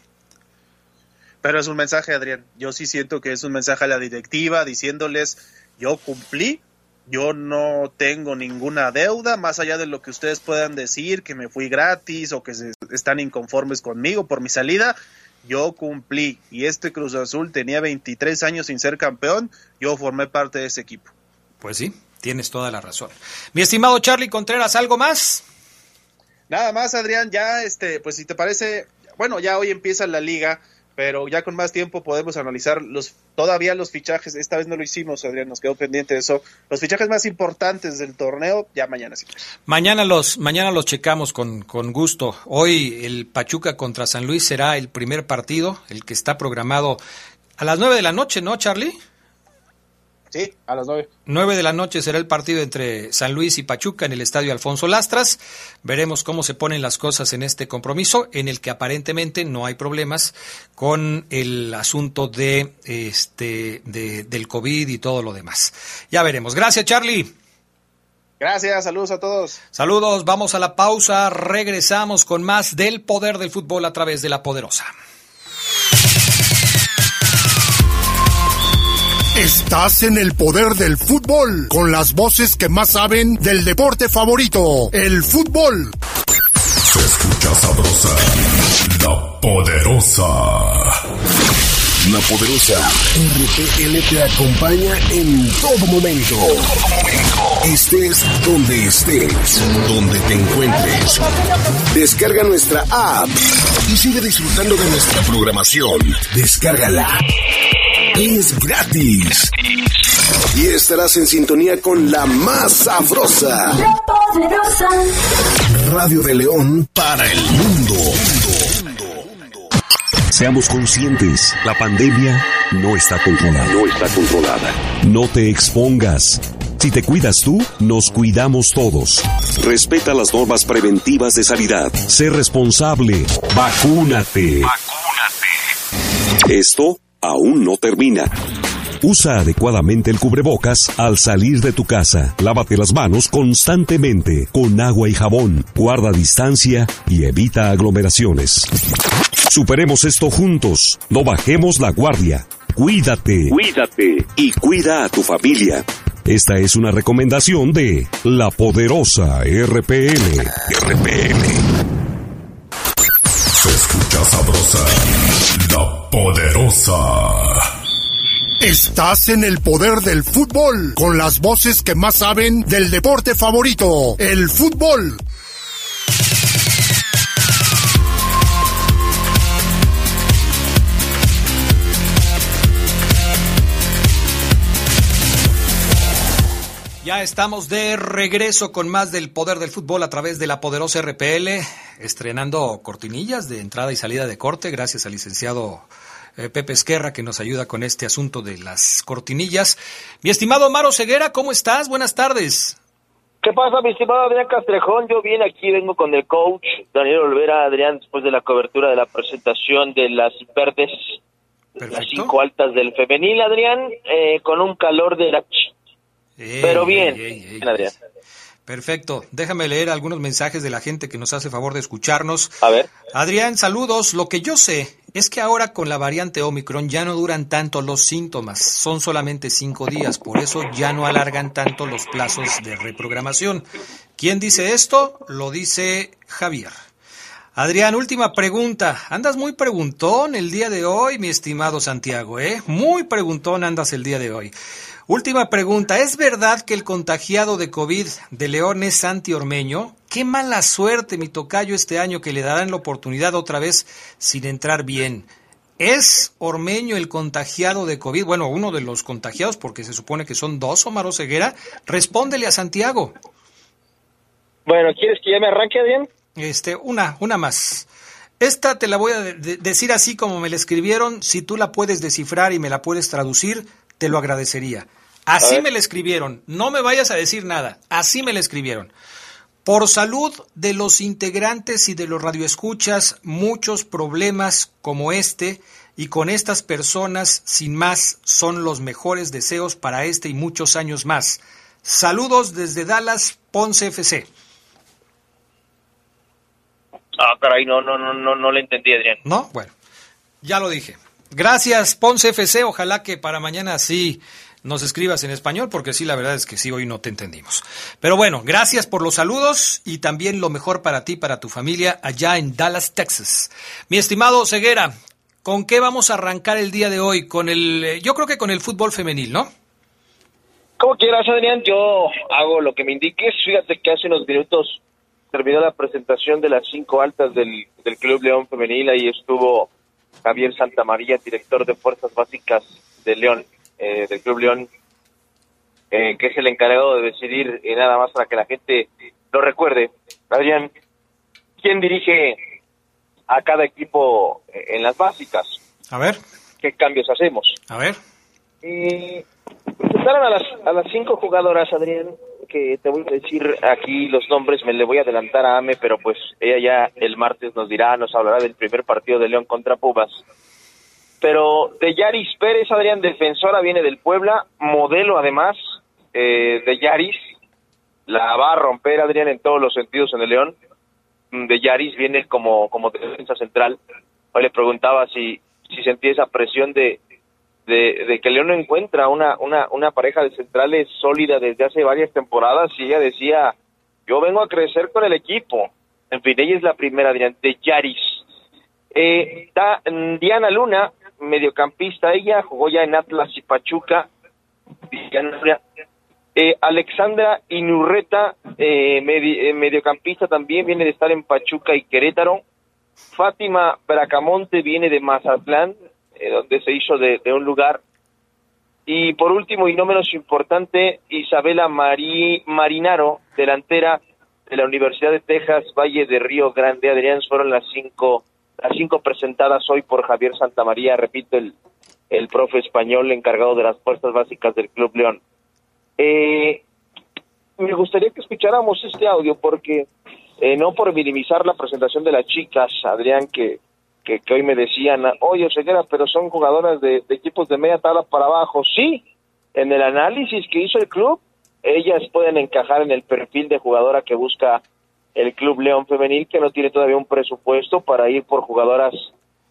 Pero es un mensaje, Adrián. Yo sí siento que es un mensaje a la directiva diciéndoles, yo cumplí yo no tengo ninguna deuda, más allá de lo que ustedes puedan decir, que me fui gratis o que se, están inconformes conmigo por mi salida. Yo cumplí y este Cruz Azul tenía 23 años sin ser campeón, yo formé parte de ese equipo. Pues sí, tienes toda la razón. Mi estimado Charlie Contreras, ¿algo más? Nada más, Adrián, ya este, pues si te parece, bueno, ya hoy empieza la liga, pero ya con más tiempo podemos analizar los todavía los fichajes, esta vez no lo hicimos, Adrián, nos quedó pendiente de eso, los fichajes más importantes del torneo, ya mañana sí. Mañana los, mañana los checamos con, con gusto. Hoy el Pachuca contra San Luis será el primer partido, el que está programado a las nueve de la noche, ¿no, Charlie? Sí, a las nueve. Nueve de la noche será el partido entre San Luis y Pachuca en el Estadio Alfonso Lastras. Veremos cómo se ponen las cosas en este compromiso, en el que aparentemente no hay problemas con el asunto de este de, del COVID y todo lo demás. Ya veremos. Gracias, Charlie. Gracias, saludos a todos. Saludos, vamos a la pausa, regresamos con más del poder del fútbol a través de la poderosa. Estás en el poder del fútbol, con las voces que más saben del deporte favorito, el fútbol. Se escucha sabrosa, la poderosa. La poderosa RPL te acompaña en todo momento. Estés donde estés, donde te encuentres. Descarga nuestra app y sigue disfrutando de nuestra programación. Descárgala es gratis. Y estarás en sintonía con la más sabrosa. La poderosa. Radio de León para el mundo. Seamos conscientes, la pandemia no está controlada. No está controlada. No te expongas. Si te cuidas tú, nos cuidamos todos. Respeta las normas preventivas de sanidad. Sé responsable. Vacúnate. Vacúnate. Esto aún no termina. Usa adecuadamente el cubrebocas al salir de tu casa. Lávate las manos constantemente con agua y jabón. Guarda distancia y evita aglomeraciones. Superemos esto juntos. No bajemos la guardia. Cuídate. Cuídate. Y cuida a tu familia. Esta es una recomendación de la poderosa RPM. RPM. Escucha sabrosa, la poderosa. Estás en el poder del fútbol, con las voces que más saben del deporte favorito, el fútbol. Ya estamos de regreso con más del poder del fútbol a través de la poderosa RPL, estrenando cortinillas de entrada y salida de corte, gracias al licenciado eh, Pepe Esquerra que nos ayuda con este asunto de las cortinillas. Mi estimado Maro Ceguera, ¿cómo estás? Buenas tardes. ¿Qué pasa, mi estimado Adrián Castrejón? Yo bien aquí vengo con el coach Daniel Olvera, Adrián, después de la cobertura de la presentación de las verdes, las cinco altas del femenil, Adrián, eh, con un calor de la pero bien, Adrián. Perfecto. Déjame leer algunos mensajes de la gente que nos hace favor de escucharnos. A ver. Adrián, saludos. Lo que yo sé es que ahora con la variante Omicron ya no duran tanto los síntomas. Son solamente cinco días. Por eso ya no alargan tanto los plazos de reprogramación. ¿Quién dice esto? Lo dice Javier. Adrián, última pregunta. Andas muy preguntón el día de hoy, mi estimado Santiago, ¿eh? Muy preguntón andas el día de hoy. Última pregunta, ¿es verdad que el contagiado de COVID de León es Santi Ormeño? Qué mala suerte, mi tocayo, este año que le darán la oportunidad otra vez sin entrar bien. ¿Es Ormeño el contagiado de COVID? Bueno, uno de los contagiados, porque se supone que son dos, Omar Ceguera. Respóndele a Santiago. Bueno, ¿quieres que ya me arranque, bien? Este, una, una más. Esta te la voy a decir así como me la escribieron. Si tú la puedes descifrar y me la puedes traducir, te lo agradecería. Así me la escribieron. No me vayas a decir nada. Así me la escribieron. Por salud de los integrantes y de los radioescuchas, muchos problemas como este y con estas personas, sin más, son los mejores deseos para este y muchos años más. Saludos desde Dallas, Ponce FC. Ah, caray, no, no, no, no, no le entendí, Adrián. No, bueno, ya lo dije. Gracias, Ponce FC. Ojalá que para mañana sí nos escribas en español, porque sí, la verdad es que sí, hoy no te entendimos. Pero bueno, gracias por los saludos y también lo mejor para ti, para tu familia, allá en Dallas, Texas. Mi estimado Ceguera, ¿con qué vamos a arrancar el día de hoy? Con el, eh, yo creo que con el fútbol femenil, ¿no? Como quieras, Adrián, yo hago lo que me indiques. Fíjate que hace unos minutos terminó la presentación de las cinco altas del, del Club León Femenil. Ahí estuvo Javier Santamaría, director de Fuerzas Básicas de León. Eh, del Club León, eh, que es el encargado de decidir, y nada más para que la gente lo recuerde. Adrián, ¿quién dirige a cada equipo en las básicas? A ver. ¿Qué cambios hacemos? A ver. Y presentaron a las, a las cinco jugadoras, Adrián, que te voy a decir aquí los nombres, me le voy a adelantar a Ame, pero pues ella ya el martes nos dirá, nos hablará del primer partido de León contra Pumas. Pero de Yaris Pérez, Adrián, defensora, viene del Puebla, modelo además eh, de Yaris, la va a romper Adrián en todos los sentidos en el León. Mm, de Yaris viene como, como defensa central. Hoy le preguntaba si, si sentía esa presión de, de, de, que León no encuentra una, una, una pareja de centrales sólida desde hace varias temporadas y ella decía, yo vengo a crecer con el equipo. En fin, ella es la primera, de Yaris. Eh, mm, Diana Luna, mediocampista ella, jugó ya en Atlas y Pachuca. Eh, Alexandra Inurreta, eh, eh, mediocampista también, viene de estar en Pachuca y Querétaro. Fátima Bracamonte viene de Mazatlán, eh, donde se hizo de, un lugar. Y por último, y no menos importante, Isabela Marí, Marinaro, delantera de la Universidad de Texas, Valle de Río Grande. Adrián, fueron las cinco las cinco presentadas hoy por Javier Santamaría, repito, el, el profe español encargado de las fuerzas básicas del Club León. Eh, me gustaría que escucháramos este audio porque, eh, no por minimizar la presentación de las chicas, Adrián, que, que, hoy me decían, oye, Ceguera, pero son jugadoras de, equipos de media tabla para abajo. Sí, en el análisis que hizo el club, ellas pueden encajar en el perfil de jugadora que busca el Club León Femenil, que no tiene todavía un presupuesto para ir por jugadoras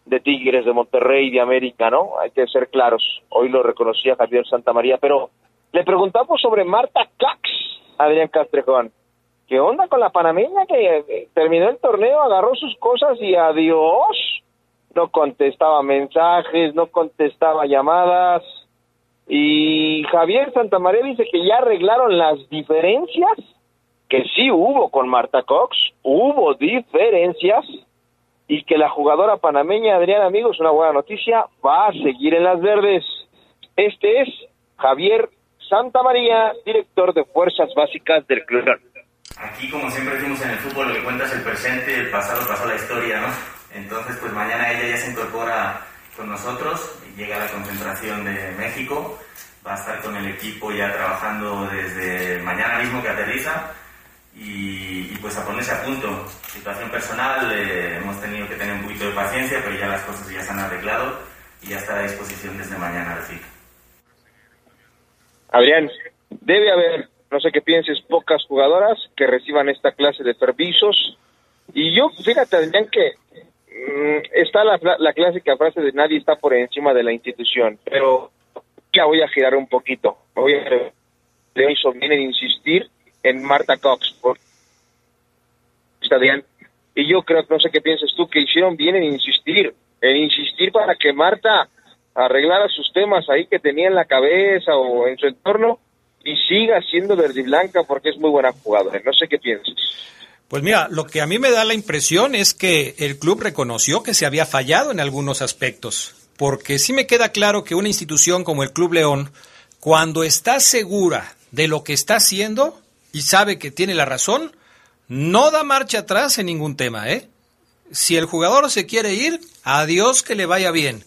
de Tigres, de Monterrey, de América, ¿no? Hay que ser claros. Hoy lo reconocía Javier Santamaría, pero le preguntamos sobre Marta Cax, Adrián Castrejón. ¿Qué onda con la panameña que eh, terminó el torneo, agarró sus cosas y adiós? No contestaba mensajes, no contestaba llamadas. Y Javier Santamaría dice que ya arreglaron las diferencias que sí hubo con Marta Cox, hubo diferencias y que la jugadora panameña Adriana Amigos, una buena noticia, va a seguir en las verdes. Este es Javier Santa María, director de Fuerzas Básicas del Club. Aquí, como siempre decimos en el fútbol, lo que cuenta es el presente, el pasado pasó la historia, ¿no? Entonces, pues mañana ella ya se incorpora con nosotros, llega a la concentración de México, va a estar con el equipo ya trabajando desde mañana mismo que aterriza y, pues a ponerse a punto. Situación personal, eh, hemos tenido que tener un poquito de paciencia, pero ya las cosas ya se han arreglado y ya está a disposición desde mañana al fin. Adrián, debe haber, no sé qué pienses, pocas jugadoras que reciban esta clase de permisos. Y yo, fíjate, Adrián, que está la, la clásica frase de nadie está por encima de la institución, pero ya voy a girar un poquito. Voy a le hizo bien en insistir en Marta Cox. Está bien. Y yo creo, no sé qué piensas tú, que hicieron bien en insistir, en insistir para que Marta arreglara sus temas ahí que tenía en la cabeza o en su entorno y siga siendo verde y blanca porque es muy buena jugadora. No sé qué piensas. Pues mira, lo que a mí me da la impresión es que el club reconoció que se había fallado en algunos aspectos, porque sí me queda claro que una institución como el Club León, cuando está segura de lo que está haciendo y sabe que tiene la razón, no da marcha atrás en ningún tema, ¿eh? Si el jugador se quiere ir, adiós que le vaya bien.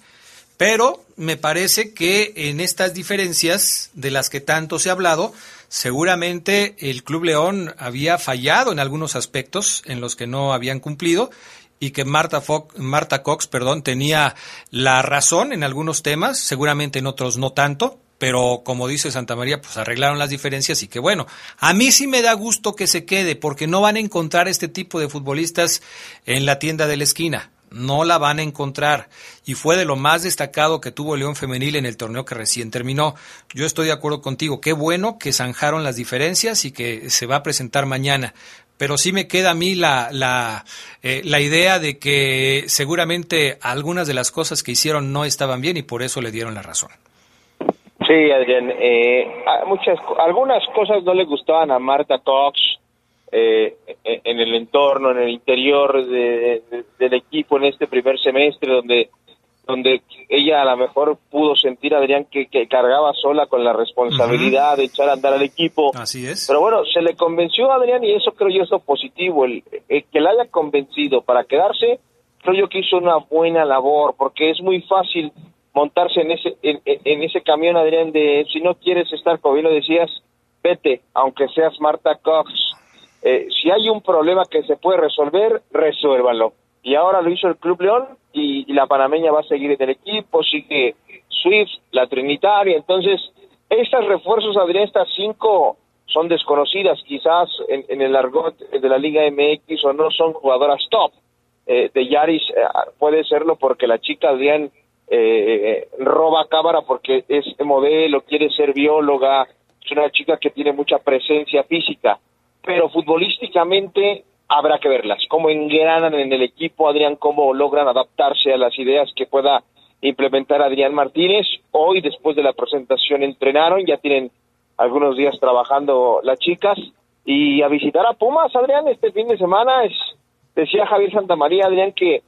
Pero me parece que en estas diferencias de las que tanto se ha hablado, seguramente el Club León había fallado en algunos aspectos en los que no habían cumplido y que Marta, Marta Cox perdón, tenía la razón en algunos temas, seguramente en otros no tanto, pero como dice Santa María, pues arreglaron las diferencias y que bueno, a mí sí me da gusto que se quede porque no van a encontrar este tipo de futbolistas en la tienda de la esquina. No la van a encontrar. Y fue de lo más destacado que tuvo León Femenil en el torneo que recién terminó. Yo estoy de acuerdo contigo. Qué bueno que zanjaron las diferencias y que se va a presentar mañana pero sí me queda a mí la, la, eh, la, idea de que seguramente algunas de las cosas que hicieron no estaban bien y por eso le dieron la razón. Sí, Adrián, eh, muchas, algunas cosas no le gustaban a Marta Cox eh, en el entorno, en el interior del equipo en este primer semestre, donde donde ella a lo mejor pudo sentir, Adrián, que, que, cargaba sola con la responsabilidad de echar a andar al equipo. Así es. Pero bueno, se le convenció a Adrián y eso creo yo es lo positivo, el, que la haya convencido para quedarse, creo yo que hizo una buena labor, porque es muy fácil montarse en ese, en, ese camión, Adrián, de si no quieres estar, como bien lo decías, vete, aunque seas Marta Cox. Eh, si hay un problema que se puede resolver, resuélvalo. Y ahora lo hizo el Club León y, la panameña va a seguir en el equipo, sigue Swift, la Trinitaria. Entonces, estas refuerzos, Adrián, estas cinco son desconocidas quizás en, el argot de la Liga MX o no son jugadoras top. Eh, de Yaris eh, puede serlo porque la chica Adrián eh, roba cámara porque es modelo, quiere ser bióloga, es una chica que tiene mucha presencia física, pero futbolísticamente habrá que verlas, cómo engranan en el equipo, Adrián, cómo logran adaptarse a las ideas que pueda implementar Adrián Martínez. Hoy, después de la presentación, entrenaron, ya tienen algunos días trabajando las chicas y a visitar a Pumas, Adrián, este fin de semana. Es, decía Javier Santamaría, Adrián, que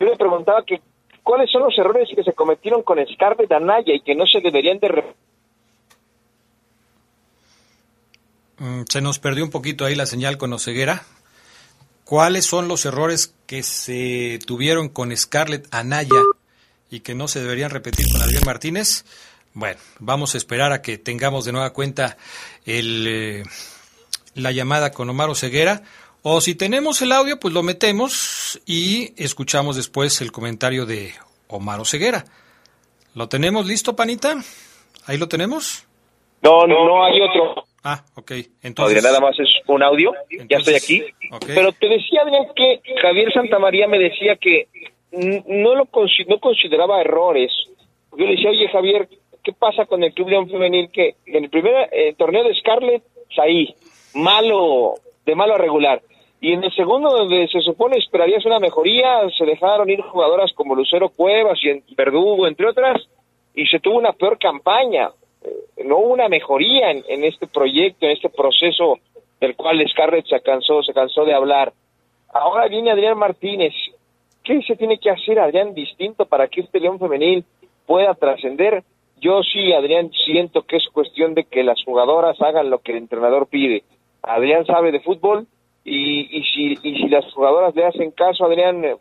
yo le preguntaba que cuáles son los errores que se cometieron con Scarlett Anaya y que no se deberían de mm, se nos perdió un poquito ahí la señal con Oseguera. ¿Cuáles son los errores que se tuvieron con Scarlett Anaya y que no se deberían repetir con Adrián Martínez? Bueno, vamos a esperar a que tengamos de nueva cuenta el, eh, la llamada con Omar Ceguera. O si tenemos el audio, pues lo metemos y escuchamos después el comentario de Omar Ceguera. ¿Lo tenemos listo, Panita? ¿Ahí lo tenemos? No, no, no hay otro. Ah, ok. Entonces... nada más es un audio, ya estoy aquí. Pero te decía, Adrián, que Javier Santamaría me decía que no lo no consideraba errores. Yo le decía, oye, Javier, ¿qué pasa con el Club León Femenil? Que en el primer eh, torneo de Scarlett, ahí, malo, de malo a regular. Y en el segundo, donde se supone esperarías una mejoría, se dejaron ir jugadoras como Lucero Cuevas y Verdugo, entre otras, y se tuvo una peor campaña no hubo una mejoría en, este proyecto, en este proceso del cual Scarlett se cansó, se cansó de hablar. Ahora viene Adrián Martínez. ¿Qué se tiene que hacer, Adrián, distinto para que este León femenil pueda trascender? Yo sí, Adrián, siento que es cuestión de que las jugadoras hagan lo que el entrenador pide. Adrián sabe de fútbol y, y, si, y si las jugadoras le hacen caso, Adrián, eh,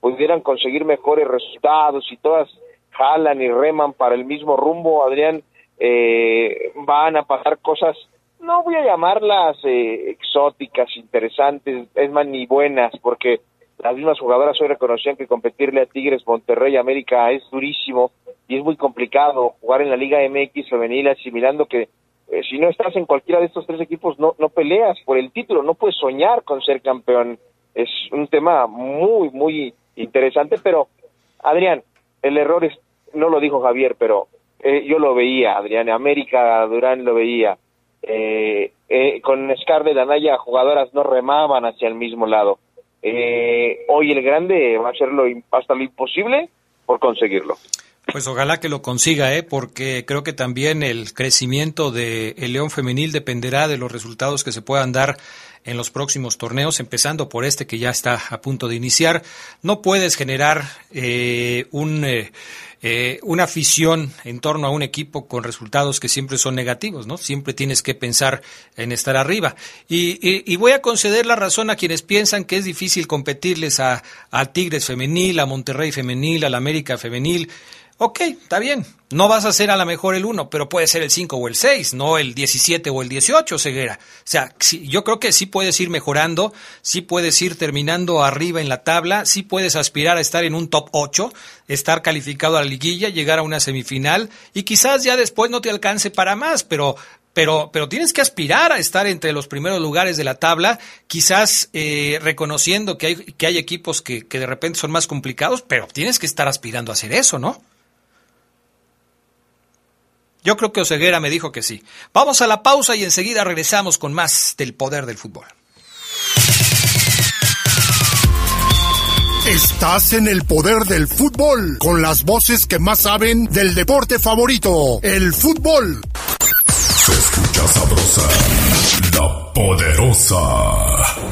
pudieran conseguir mejores resultados y todas jalan y reman para el mismo rumbo, Adrián, eh, van a pasar cosas, no voy a llamarlas eh, exóticas, interesantes, es más, ni buenas, porque las mismas jugadoras hoy reconocían que competirle a Tigres, Monterrey, América es durísimo y es muy complicado jugar en la Liga MX femenil asimilando que eh, si no estás en cualquiera de estos tres equipos no, no peleas por el título, no puedes soñar con ser campeón. Es un tema muy, muy interesante, pero Adrián, el error es, no lo dijo Javier, pero eh, yo lo veía, Adrián, América Durán lo veía. Eh, eh, con Scarlett Anaya, jugadoras no remaban hacia el mismo lado. hoy el grande va a hacer lo, hasta lo imposible por conseguirlo. Pues ojalá que lo consiga, ¿eh? porque creo que también el crecimiento del el León Femenil dependerá de los resultados que se puedan dar en los próximos torneos, empezando por este que ya está a punto de iniciar. No puedes generar eh, un... Eh, eh, una afición en torno a un equipo con resultados que siempre son negativos, ¿no? Siempre tienes que pensar en estar arriba. Y, voy a conceder la razón a quienes piensan que es difícil competirles a, a Tigres femenil, a Monterrey femenil, a la América femenil. Ok, está bien. No vas a ser a lo mejor el 1, pero puede ser el 5 o el 6, no el 17 o el 18, Ceguera. O sea, yo creo que sí puedes ir mejorando, sí puedes ir terminando arriba en la tabla, sí puedes aspirar a estar en un top 8, estar calificado a la liguilla, llegar a una semifinal y quizás ya después no te alcance para más, pero pero, pero tienes que aspirar a estar entre los primeros lugares de la tabla, quizás eh, reconociendo que hay, que hay equipos que, que de repente son más complicados, pero tienes que estar aspirando a hacer eso, ¿no? Yo creo que Oseguera me dijo que sí. Vamos a la pausa y enseguida regresamos con más del poder del fútbol. Estás en el poder del fútbol, con las voces que más saben del deporte favorito, el fútbol. Se escucha sabrosa, la poderosa.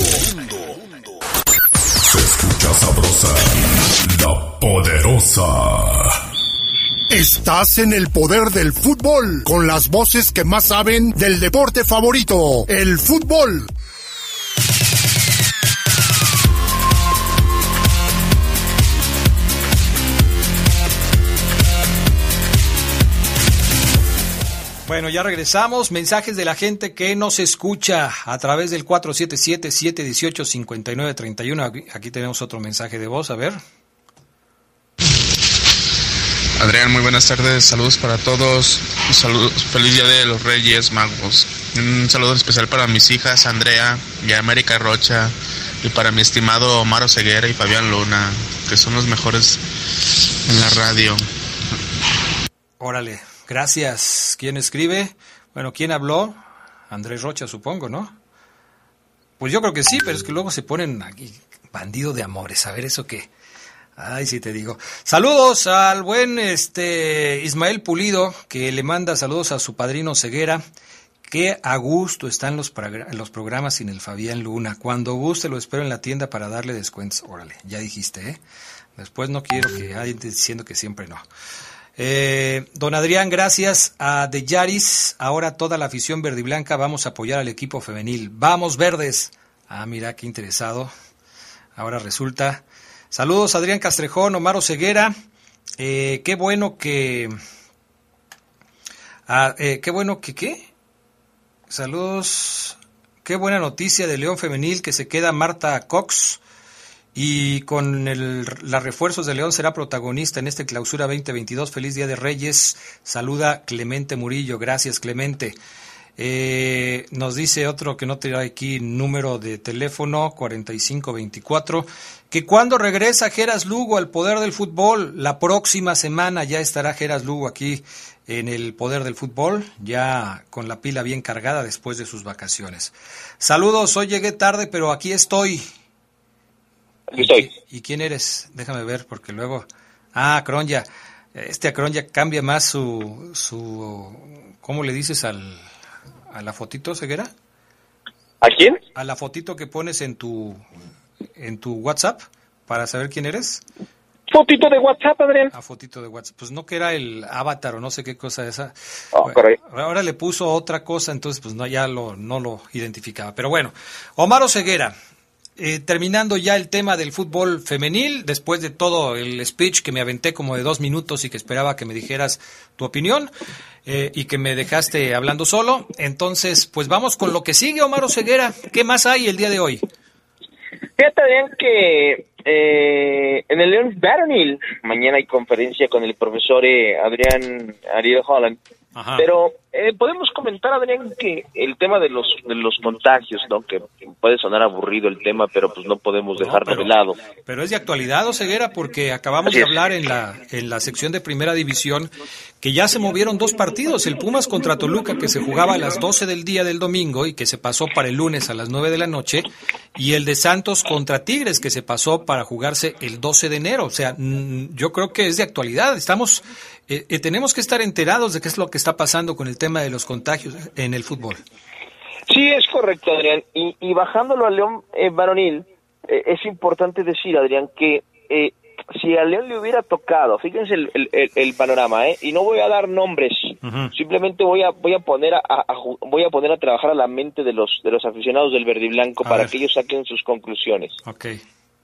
la poderosa. Estás en el poder del fútbol, con las voces que más saben del deporte favorito, el fútbol. Bueno, ya regresamos. Mensajes de la gente que nos escucha a través del 477-718-5931. Aquí tenemos otro mensaje de voz, a ver. Adrián, muy buenas tardes. Saludos para todos. Saludos, feliz día de los Reyes Magos. Un saludo especial para mis hijas Andrea y América Rocha y para mi estimado Omar Ceguera y Fabián Luna, que son los mejores en la radio. Órale, Gracias. ¿Quién escribe? Bueno, ¿quién habló? Andrés Rocha, supongo, ¿no? Pues yo creo que sí, pero es que luego se ponen aquí bandido de amores. A ver, ¿eso qué? Ay, sí te digo. Saludos al buen este Ismael Pulido, que le manda saludos a su padrino Ceguera. Qué a gusto están los, los programas sin el Fabián Luna. Cuando guste lo espero en la tienda para darle descuentos. Órale, ya dijiste, ¿eh? Después no quiero que alguien diciendo que siempre no. Eh, don Adrián, gracias a De Yaris. Ahora toda la afición verde y blanca vamos a apoyar al equipo femenil. Vamos verdes. Ah, mira, qué interesado. Ahora resulta. Saludos, Adrián Castrejón, Omar Ceguera. Eh, qué bueno que. Ah, eh, qué bueno que qué. Saludos. Qué buena noticia de León Femenil que se queda Marta Cox y con el, los refuerzos de León será protagonista en este clausura 2022. Feliz Día de Reyes. Saluda Clemente Murillo. Gracias, Clemente. Eh, nos dice otro que no da aquí número de teléfono 4524 que cuando regresa Geras Lugo al poder del fútbol la próxima semana ya estará Geras Lugo aquí en el poder del fútbol ya con la pila bien cargada después de sus vacaciones saludos hoy llegué tarde pero aquí estoy ¿Y, quién eres? Déjame ver, porque luego... Ah, Cronja. Este Acronja cambia más su, su... ¿Cómo le dices al, a la fotito, Ceguera? ¿A quién? A la fotito que pones en tu, en tu WhatsApp para saber quién eres. Fotito de WhatsApp, Adrián. Ah, fotito de WhatsApp. Pues no que era el avatar o no sé qué cosa esa. Oh, ahora le puso otra cosa, entonces pues no, ya lo, no lo identificaba. Pero bueno, Omar Ceguera, eh, terminando ya el tema del fútbol femenil, después de todo el speech que me aventé como de dos minutos y que esperaba que me dijeras tu opinión eh, y que me dejaste hablando solo, entonces pues vamos con lo que sigue, Omar Ceguera. ¿Qué más hay el día de hoy? Fíjate bien que eh, en el León Baronil mañana hay conferencia con el profesor Adrián Ariel Holland, pero Eh, podemos comentar, Adrián, que el tema de los de los contagios, ¿no? Que puede sonar aburrido el tema, pero pues no podemos dejarlo de lado. Pero es de actualidad, Oseguera, porque acabamos de hablar en la, en la sección de Primera División que ya se movieron dos partidos, el Pumas contra Toluca, que se jugaba a las 12 del día del domingo y que se pasó para el lunes a las 9 de la noche, y el de Santos contra Tigres, que se pasó para jugarse el 12 de enero. O sea, yo creo que es de actualidad. Estamos, eh, eh, tenemos que estar enterados de qué es lo que está pasando con el tema de los contagios en el fútbol. Sí, es correcto, Adrián. Y, bajándolo a León eh, Varonil, es importante decir, Adrián, que si a León le hubiera tocado, fíjense el, panorama, ¿eh? y no voy a dar nombres, simplemente voy a voy a poner a, voy a poner a trabajar a la mente de los de los aficionados del verde y blanco para que ellos saquen sus conclusiones. Okay.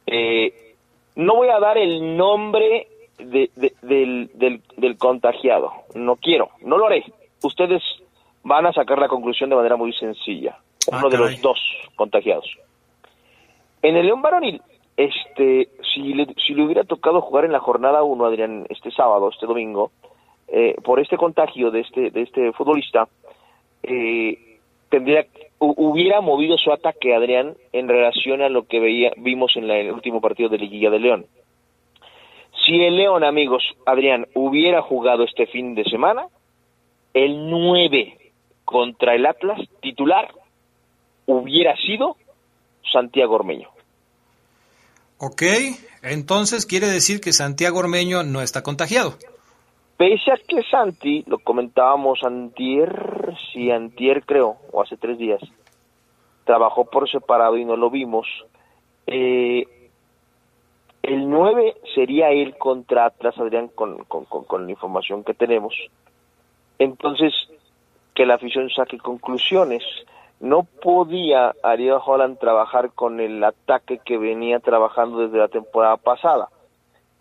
Eh, no voy a dar el nombre del, del, del contagiado, no quiero, no lo haré. Ustedes van a sacar la conclusión de manera muy sencilla. Ah, Uno de los dos contagiados. En el León Varonil este, si le, si le hubiera tocado jugar en la jornada 1, Adrián, este sábado, este domingo, eh, por este contagio de este, de este futbolista, eh, tendría, hubiera movido su ataque, Adrián, en relación a lo que veía, vimos en, el último partido de Liguilla de León. Si el León, amigos, Adrián, hubiera jugado este fin de semana, el 9 contra el Atlas titular hubiera sido Santiago Ormeño. Ok, entonces quiere decir que Santiago Ormeño no está contagiado. Pese a que Santi, lo comentábamos antier, sí, antier creo, o hace tres días, trabajó por separado y no lo vimos, eh, el 9 sería él contra Atlas, Adrián, con, con, con la información que tenemos. Entonces, que la afición saque conclusiones no podía Ariel Holland trabajar con el ataque que venía trabajando desde la temporada pasada.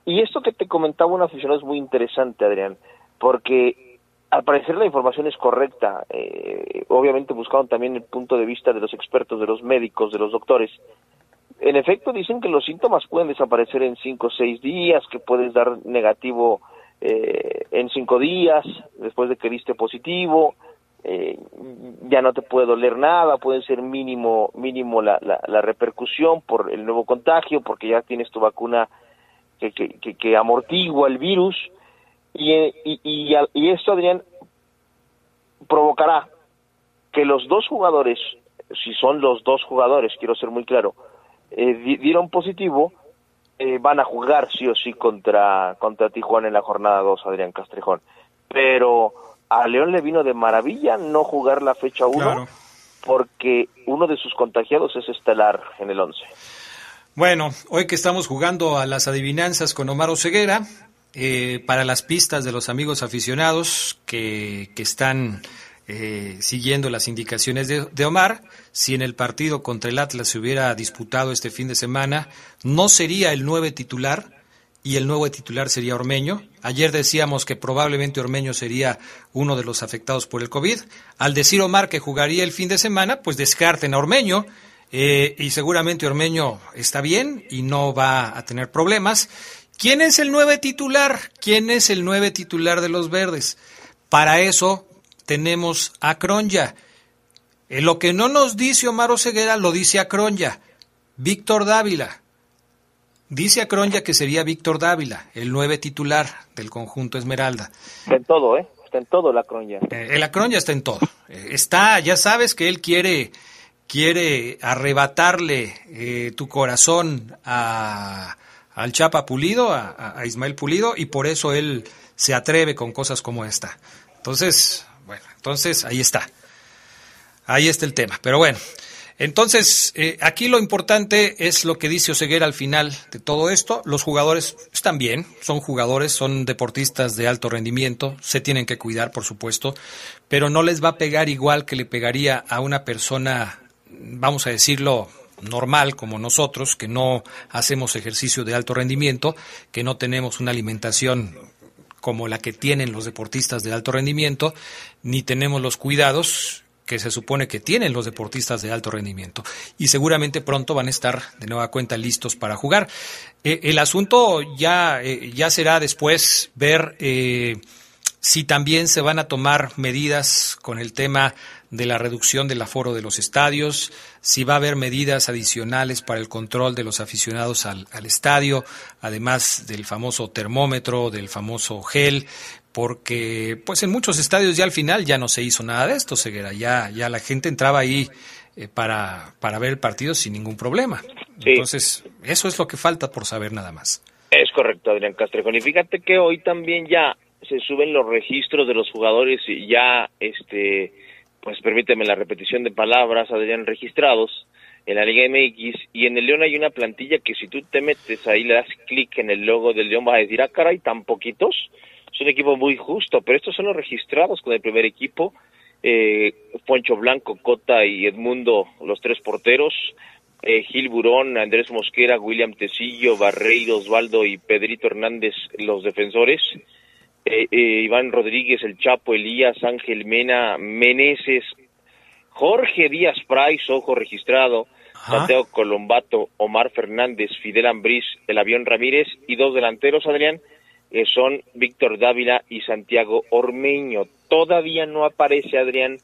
Y esto que te comentaba un aficionado es muy interesante, Adrián, porque al parecer la información es correcta. Eh, obviamente buscaron también el punto de vista de los expertos, de los médicos, de los doctores. En efecto, dicen que los síntomas pueden desaparecer en cinco o seis días, que puedes dar negativo eh, en cinco días después de que diste positivo, eh, ya no te puede doler nada, puede ser mínimo, mínimo la, la, repercusión por el nuevo contagio, porque ya tienes tu vacuna que, que, que, amortigua el virus, y, y, y, esto, Adrián, provocará que los dos jugadores, si son los dos jugadores, quiero ser muy claro, eh, dieron positivo, eh, van a jugar sí o sí contra, contra Tijuana en la jornada 2, Adrián Castrejón. Pero a León le vino de maravilla no jugar la fecha 1 porque uno de sus contagiados es estelar en el 11. Bueno, hoy que estamos jugando a las adivinanzas con Omar Oseguera, eh, para las pistas de los amigos aficionados que, que están eh, siguiendo las indicaciones de, Omar, si en el partido contra el Atlas se hubiera disputado este fin de semana, no sería el nueve titular, y el nuevo titular sería Ormeño. Ayer decíamos que probablemente Ormeño sería uno de los afectados por el COVID. Al decir Omar que jugaría el fin de semana, pues descarten a Ormeño eh, y seguramente Ormeño está bien y no va a tener problemas. ¿Quién es el nueve titular? ¿Quién es el nueve titular de los verdes? Para eso tenemos a Cronja. En lo que no nos dice Omar Oseguera lo dice a Cronja. Víctor Dávila. Dice Acronya que sería Víctor Dávila, el nueve titular del conjunto Esmeralda. Está en todo, ¿eh? Está en todo la Acronya. Eh, el Acronya está en todo. Eh, está, ya sabes que él quiere, quiere arrebatarle eh, tu corazón a, al Chapa Pulido, a, a, Ismael Pulido, y por eso él se atreve con cosas como esta. Entonces, entonces ahí está. Ahí está el tema. Pero bueno, entonces, eh, aquí lo importante es lo que dice Oseguera al final de todo esto. Los jugadores están bien, son jugadores, son deportistas de alto rendimiento, se tienen que cuidar, por supuesto, pero no les va a pegar igual que le pegaría a una persona, vamos a decirlo, normal como nosotros, que no hacemos ejercicio de alto rendimiento, que no tenemos una alimentación como la que tienen los deportistas de alto rendimiento, ni tenemos los cuidados que se supone que tienen los deportistas de alto rendimiento y seguramente pronto van a estar de nueva cuenta listos para jugar. Eh, el asunto ya, eh, ya será después ver eh, si también se van a tomar medidas con el tema de la reducción del aforo de los estadios, si va a haber medidas adicionales para el control de los aficionados al, estadio, además del famoso termómetro, del famoso gel, porque pues en muchos estadios ya al final ya no se hizo nada de esto, Ceguera, ya, ya la gente entraba ahí eh, para, para ver el partido sin ningún problema. Entonces, eso es lo que falta por saber nada más. Es correcto, Adrián Castrejón. Y fíjate que hoy también ya se suben los registros de los jugadores y ya, este, pues permíteme la repetición de palabras, Adrián, registrados en la Liga MX y en el León hay una plantilla que si tú te metes ahí, le das clic en el logo del León, vas a decir, ah, caray, tan poquitos. Es un equipo muy justo, pero estos son los registrados con el primer equipo. Eh, Poncho Blanco, Cota y Edmundo, los tres porteros. Eh, Gil Burón, Andrés Mosquera, William Tecillo, Barreiro, Osvaldo y Pedrito Hernández, los defensores. Eh, eh, Iván Rodríguez, El Chapo, Elías, Ángel Mena, Meneses, Jorge Díaz Price, ojo registrado, Mateo Colombato, Omar Fernández, Fidel Ambriz, El Avión Ramírez y dos delanteros, Adrián, eh, son Víctor Dávila y Santiago Ormeño. Todavía no aparece Adrián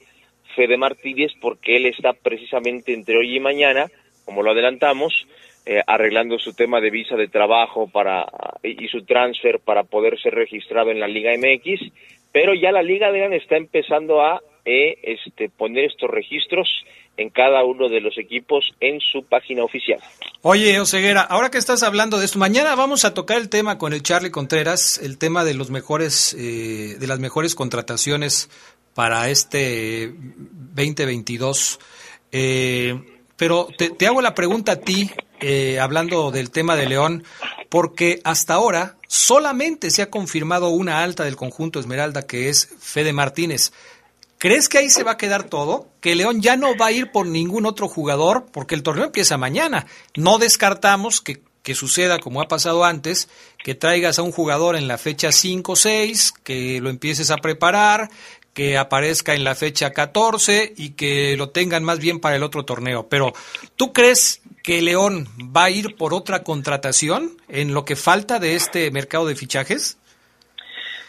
Fede Martínez porque él está precisamente entre hoy y mañana, como lo adelantamos, eh, arreglando su tema de visa de trabajo para y su transfer para poder ser registrado en la Liga MX, pero ya la Liga de está empezando a eh, este, poner estos registros en cada uno de los equipos en su página oficial. Oye, Oseguera, ahora que estás hablando de esto, mañana vamos a tocar el tema con el Charlie Contreras, el tema de los mejores, eh, de las mejores contrataciones para este 2022. pero te, te, hago la pregunta a ti, eh, hablando del tema de León, porque hasta ahora solamente se ha confirmado una alta del conjunto Esmeralda, que es Fede Martínez. ¿Crees que ahí se va a quedar todo? ¿Que León ya no va a ir por ningún otro jugador? Porque el torneo empieza mañana. No descartamos que, que suceda como ha pasado antes, que traigas a un jugador en la fecha 5 o 6, que lo empieces a preparar, que aparezca en la fecha 14 y que lo tengan más bien para el otro torneo. Pero, ¿tú crees que León va a ir por otra contratación en lo que falta de este mercado de fichajes?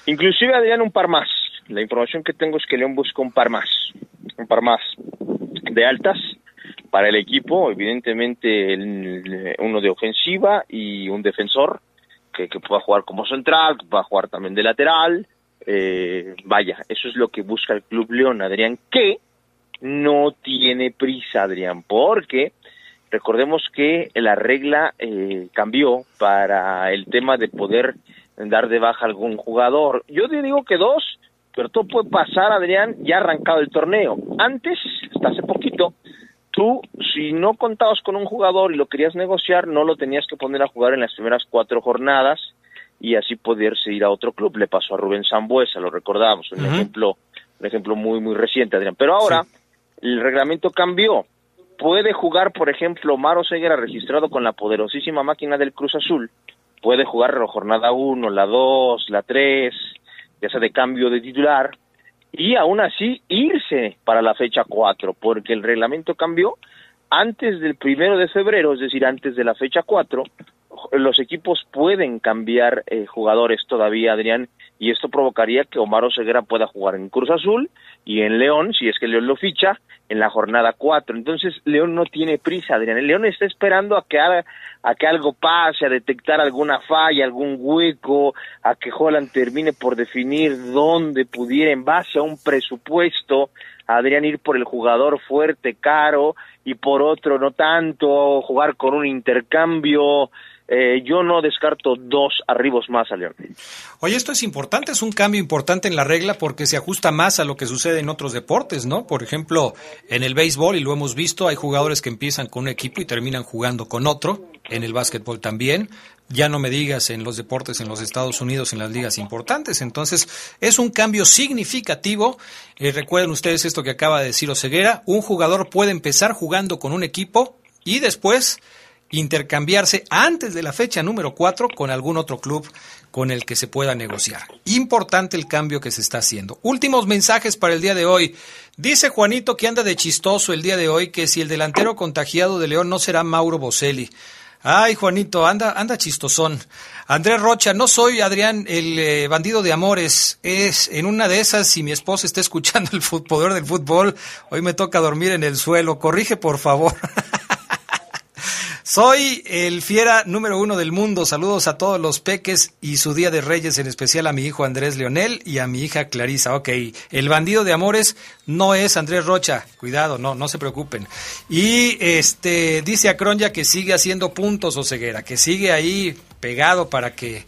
Inclusive, Adrián, un par más. La información que tengo es que León busca un par más, un par más de altas para el equipo, evidentemente uno de ofensiva y un defensor que, pueda jugar como central, que pueda jugar también de lateral. Eh, vaya, eso es lo que busca el Club León, Adrián, que no tiene prisa, Adrián, porque Recordemos que la regla eh, cambió para el tema de poder dar de baja a algún jugador. Yo te digo que dos, pero todo puede pasar, Adrián, ya arrancado el torneo. Antes, hasta hace poquito, tú, si no contabas con un jugador y lo querías negociar, no lo tenías que poner a jugar en las primeras cuatro jornadas y así poderse ir a otro club. Le pasó a Rubén Sambuesa, lo recordamos, un ejemplo, un ejemplo muy, muy reciente, Adrián. Pero ahora el reglamento cambió puede jugar, por ejemplo, Maro Seguera registrado con la poderosísima máquina del Cruz Azul, puede jugar la jornada 1, la 2, la 3, ya sea de cambio de titular, y aún así irse para la fecha 4, porque el reglamento cambió antes del primero de febrero, es decir, antes de la fecha 4, los equipos pueden cambiar eh, jugadores todavía, Adrián, y esto provocaría que Omar Oseguera pueda jugar en Cruz Azul y en León, si es que León lo ficha, en la jornada 4. Entonces, León no tiene prisa, Adrián. El León está esperando a que, a que algo pase, a detectar alguna falla, algún hueco, a que Holland termine por definir dónde pudiera, en base a un presupuesto, Adrián ir por el jugador fuerte, caro, y por otro no tanto, jugar con un intercambio eh, yo no descarto dos arribos más a León. Oye, esto es importante, es un cambio importante en la regla porque se ajusta más a lo que sucede en otros deportes, ¿no? Por ejemplo, en el béisbol, y lo hemos visto, hay jugadores que empiezan con un equipo y terminan jugando con otro, en el básquetbol también, ya no me digas en los deportes en los Estados Unidos, en las ligas importantes. Entonces, es un cambio significativo. Eh, recuerden ustedes esto que acaba de decir Oseguera, un jugador puede empezar jugando con un equipo y después intercambiarse antes de la fecha número 4 con algún otro club con el que se pueda negociar. Importante el cambio que se está haciendo. Últimos mensajes para el día de hoy. Dice Juanito que anda de chistoso el día de hoy que si el delantero contagiado de León no será Mauro Boselli. Ay, Juanito, anda, anda chistosón. Andrés Rocha, no soy Adrián el eh, bandido de amores. Es en una de esas, si mi esposa está escuchando el poder del fútbol, hoy me toca dormir en el suelo. Corrige, por favor. Soy el fiera número uno del mundo. Saludos a todos los peques y su Día de Reyes, en especial a mi hijo Andrés Leonel y a mi hija Clarisa. Ok, el bandido de amores no es Andrés Rocha. Cuidado, no, no se preocupen. Y este dice a Cronya que sigue haciendo puntos o ceguera, que sigue ahí pegado para que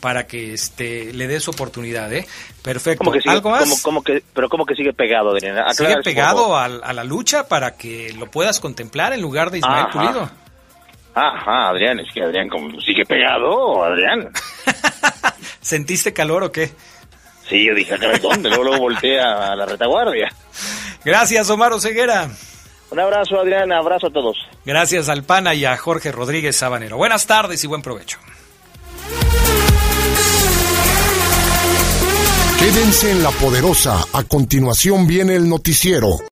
para que este le dé su oportunidad, ¿eh? Perfecto. ¿Algo más? que, pero ¿cómo que sigue pegado, Sigue pegado a, la lucha para que lo puedas contemplar en lugar de Ismael Pulido. Ajá, Adrián, es que Adrián como sigue pegado, Adrián. ¿Sentiste calor o qué? Sí, yo dije, ¿dónde? luego, luego volteé a la retaguardia. Gracias, Omar Ceguera. Un abrazo, Adrián, abrazo a todos. Gracias al PANA y a Jorge Rodríguez Sabanero. Buenas tardes y buen provecho. Quédense en la poderosa. A continuación viene el noticiero.